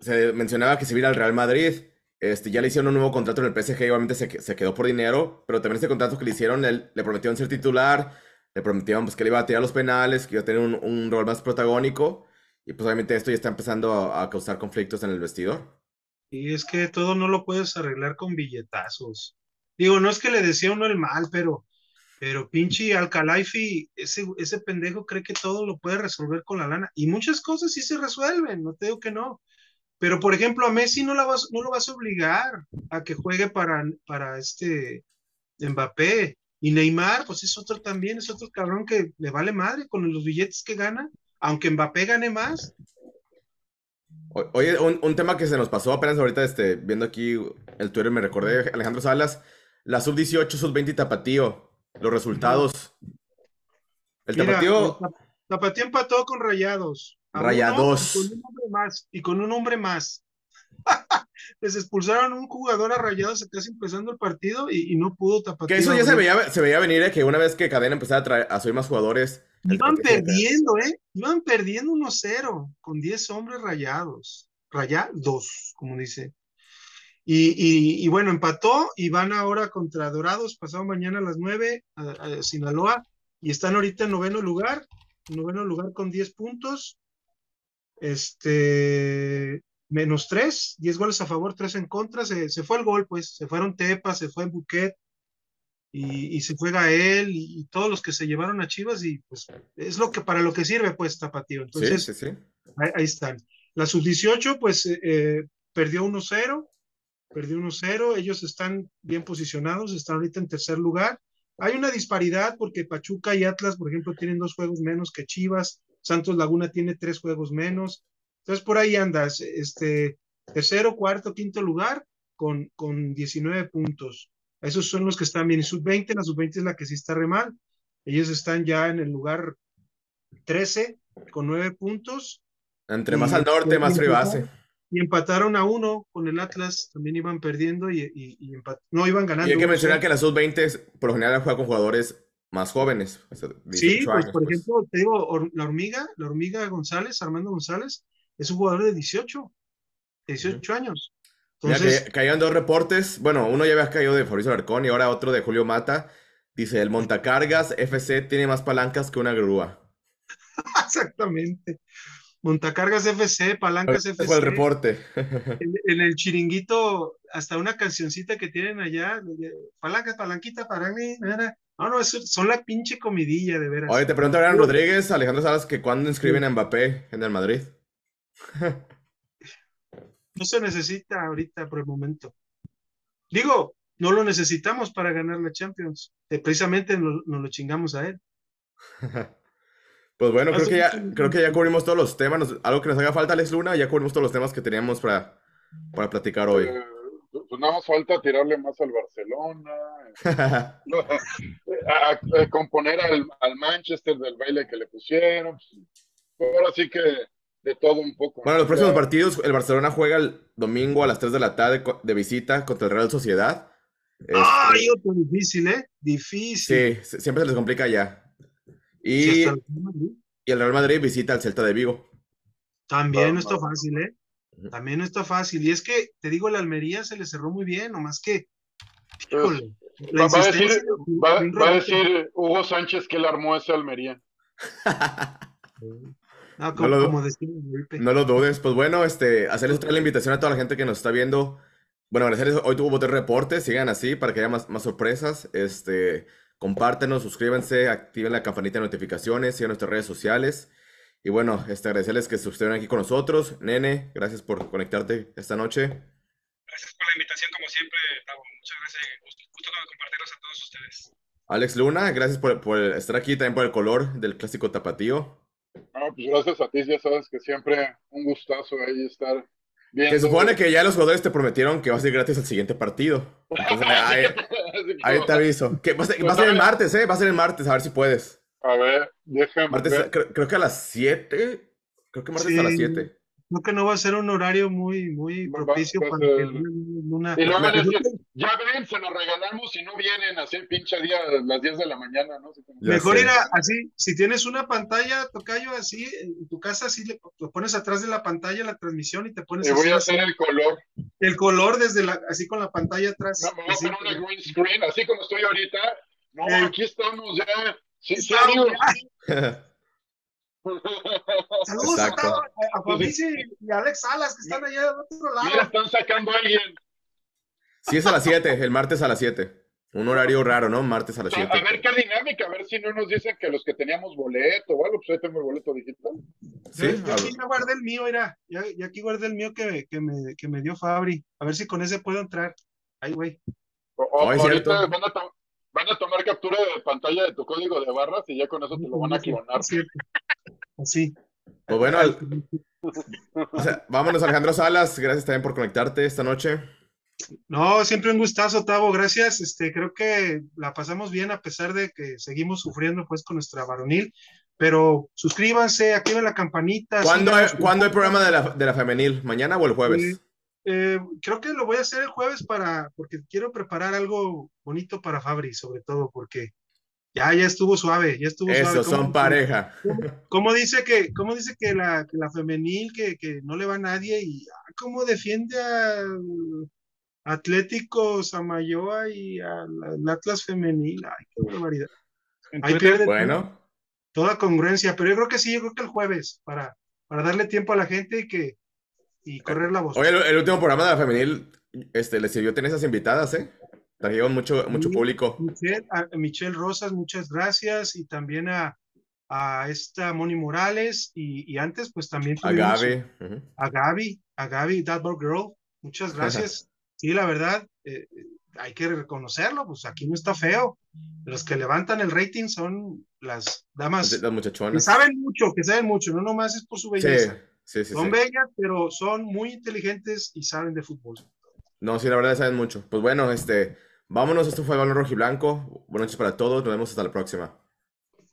se mencionaba que se iba al Real Madrid. Este, ya le hicieron un nuevo contrato en el PSG, obviamente se, se quedó por dinero, pero también este contrato que le hicieron, le prometieron ser titular, le prometieron pues, que le iba a tirar los penales, que iba a tener un, un rol más protagónico, y pues obviamente esto ya está empezando a, a causar conflictos en el vestidor. Y es que todo no lo puedes arreglar con billetazos. Digo, no es que le decía uno el mal, pero, pero pinche Alcalaifi, ese, ese pendejo cree que todo lo puede resolver con la lana. Y muchas cosas sí se resuelven, no te digo que no. Pero, por ejemplo, a Messi no, la vas, no lo vas a obligar a que juegue para, para este Mbappé. Y Neymar, pues es otro también, es otro cabrón que le vale madre con los billetes que gana, aunque Mbappé gane más, Oye, un, tema que se nos pasó apenas ahorita, este, viendo aquí el Twitter, me recordé, Alejandro Salas, la sub-18, sub-20 y Tapatío, los resultados. El Tapatío... Tapatío empató con Rayados. Rayados. y, con un hombre más, y con un hombre más. Les expulsaron un jugador a Rayados casi empezando el partido y, no pudo Tapatío. Que eso ya se veía, se veía venir, ¿eh? que una vez que Cadena empezara a, a subir más jugadores Iban perdiendo, ¿eh? Iban perdiendo 1-0 con 10 hombres rayados. Rayados, como dice. Y, y, bueno, empató y van ahora contra Dorados, pasado mañana a las 9 a, Sinaloa. Y están ahorita en noveno lugar, noveno lugar con 10 puntos. Este, menos 3, 10 goles a favor, 3 en contra. Se, se fue el gol, pues. Se fueron Tepa, se fue Buquet, y, se juega él y, todos los que se llevaron a Chivas y pues es lo que para lo que sirve pues Tapatío. Entonces, sí, sí, sí. Ahí, están. La sub-18 pues eh, eh perdió 1-0, perdió 1-0, ellos están bien posicionados, están ahorita en tercer lugar. Hay una disparidad porque Pachuca y Atlas, por ejemplo, tienen dos juegos menos que Chivas, Santos Laguna tiene tres juegos menos. Entonces por ahí andas, este tercero, cuarto, quinto lugar con, con 19 puntos. Esos son los que están bien. Y sub-20, la sub-20 es la que sí está re mal. Ellos están ya en el lugar 13 con 9 puntos. Entre más al norte, más hace. Y empataron a uno con el Atlas, también iban perdiendo y, y, no iban ganando. Y hay que mencionar que la sub-20 por lo general juega con jugadores más jóvenes. sí, pues por pues. ejemplo, te digo, la hormiga, la hormiga González, Armando González, es un jugador de 18, 18 años. Entonces, caían dos reportes. Bueno, uno ya había caído de Fabricio Arcón y ahora otro de Julio Mata. Dice, el montacargas FC tiene más palancas que una grúa. Exactamente. Montacargas FC, palancas FC. fue el reporte. en, el chiringuito, hasta una cancioncita que tienen allá, palancas, palanquita para mí. No, no, son la pinche comidilla, de veras. Oye, te pregunto, Abraham Rodríguez, Alejandro Salas, que cuándo inscriben a Mbappé en el Madrid. No se necesita ahorita por el momento. Digo, no lo necesitamos para ganar la Champions. Eh, precisamente nos, lo chingamos a él. pues bueno, creo que, ya, creo que ya cubrimos todos los temas. algo que nos haga falta, Alex Luna, ya cubrimos todos los temas que teníamos para, para platicar hoy. Eh, pues nada más falta tirarle más al Barcelona, a, componer al, al, Manchester del baile que le pusieron. Ahora sí que de todo un poco. Bueno, los próximos partidos, el Barcelona juega el domingo a las 3 de la tarde de visita contra el Real Sociedad. ¡Ay, este, otro difícil, eh! Difícil. Sí, siempre se les complica ya. Y, y el Real Madrid visita al Celta de Vigo. También no está fácil, ¿eh? También no está fácil. Y es que, te digo, la Almería se le cerró muy bien, nomás que. Pues, va, a decir, va, a decir, Hugo Sánchez que él armó esa Almería. no, como, lo, no, lo, dudes. Pues bueno, este, hacerles otra la invitación a toda la gente que nos está viendo. Bueno, agradecerles. Hoy tuvo bote reporte. Sigan así para que haya más, más sorpresas. Este, compártenos, suscríbanse, activen la campanita de notificaciones, sigan nuestras redes sociales. Y bueno, este, agradecerles que estuvieron aquí con nosotros. Nene, gracias por conectarte esta noche. Gracias por la invitación, como siempre, Tavo. Muchas gracias. Gusto, gusto compartirlos a todos ustedes. Alex Luna, gracias por, por, estar aquí, también por el color del clásico tapatío. No, pues gracias a ti, ya sabes que siempre un gustazo ahí estar viendo. Que supone que ya los jugadores te prometieron que va a ser gratis el siguiente partido. Entonces, ahí, te aviso. Que va, a ser, va a ser el martes, ¿eh? Va a ser el martes, a ver si puedes. A ver, déjame ver. Creo, que a las 7. Creo que martes a las 7. Creo que no va a ser un horario muy, muy propicio para que una... Y luego a decir, ya ven, se los regalamos y no vienen así el pinche día a las 10 de la mañana, ¿no? Mejor ir a, así, si tienes una pantalla, tocayo, así, en tu casa, así le, lo pones atrás de la pantalla la transmisión y te pones... Y voy a hacer el color. El color desde la, así con la pantalla atrás. No, me voy a poner una green screen, así como estoy ahorita. No, eh, aquí estamos ya Sí, sí, Saludos a, a Fabricio y a Alex Salas que están allá del otro lado. Mira, están sacando a alguien. Sí, es a las 7, el martes a las 7. Un horario raro, ¿no? Martes a las 7. A ver qué dinámica, a ver si no nos dicen que los que teníamos boleto o algo, pues ahí tengo el boleto digital. Sí, yo, aquí ya guardé el mío, mira. Ya, ya, aquí guardé el mío que, que, me, que me dio Fabri. A ver si con ese puedo entrar. Ay, güey. ahorita van a, van a tomar captura de pantalla de tu código de barras y ya con eso te lo van a clonar. Así. Pues bueno, vámonos Alejandro Salas, gracias también por conectarte esta noche. No, siempre un gustazo, Tavo, gracias. Este, creo que la pasamos bien a pesar de que seguimos sufriendo pues con nuestra varonil, pero suscríbanse, activen la campanita. ¿Cuándo, hay, ¿cuándo hay programa de la, de la femenil? ¿Mañana o el jueves? Eh, creo que lo voy a hacer el jueves para, porque quiero preparar algo bonito para Fabri, sobre todo, porque ya, ya estuvo suave, ya estuvo Eso, suave. son pareja. ¿cómo, dice que, cómo dice que la, que la femenil, que, que, no le va a nadie y ah, cómo defiende al Atlético Samayoa y al, Atlas femenil? Ay, qué barbaridad. Ahí pierde bueno. toda congruencia, pero yo creo que sí, yo creo que el jueves, para, para darle tiempo a la gente y que, y correr la voz. Oye, el, último programa de la femenil, este, le sirvió tener esas invitadas, ¿eh? Trajeron mucho, mucho público. Michelle, a Michelle Rosas, muchas gracias, y también a, a esta Moni Morales, y, y antes, pues también a Gaby. A Gaby, a Gaby, That Girl, muchas gracias. sí, la verdad, eh, hay que reconocerlo, pues aquí no está feo. Los que levantan el rating son las damas. Las muchachonas. Que saben mucho, que saben mucho, no nomás es por su belleza. Sí son bellas, pero son muy inteligentes y saben de fútbol. No, sí, la verdad saben mucho. Pues bueno, este, vámonos, esto fue Balón Rojo y Blanco. Buenas noches para todos, nos vemos hasta la próxima.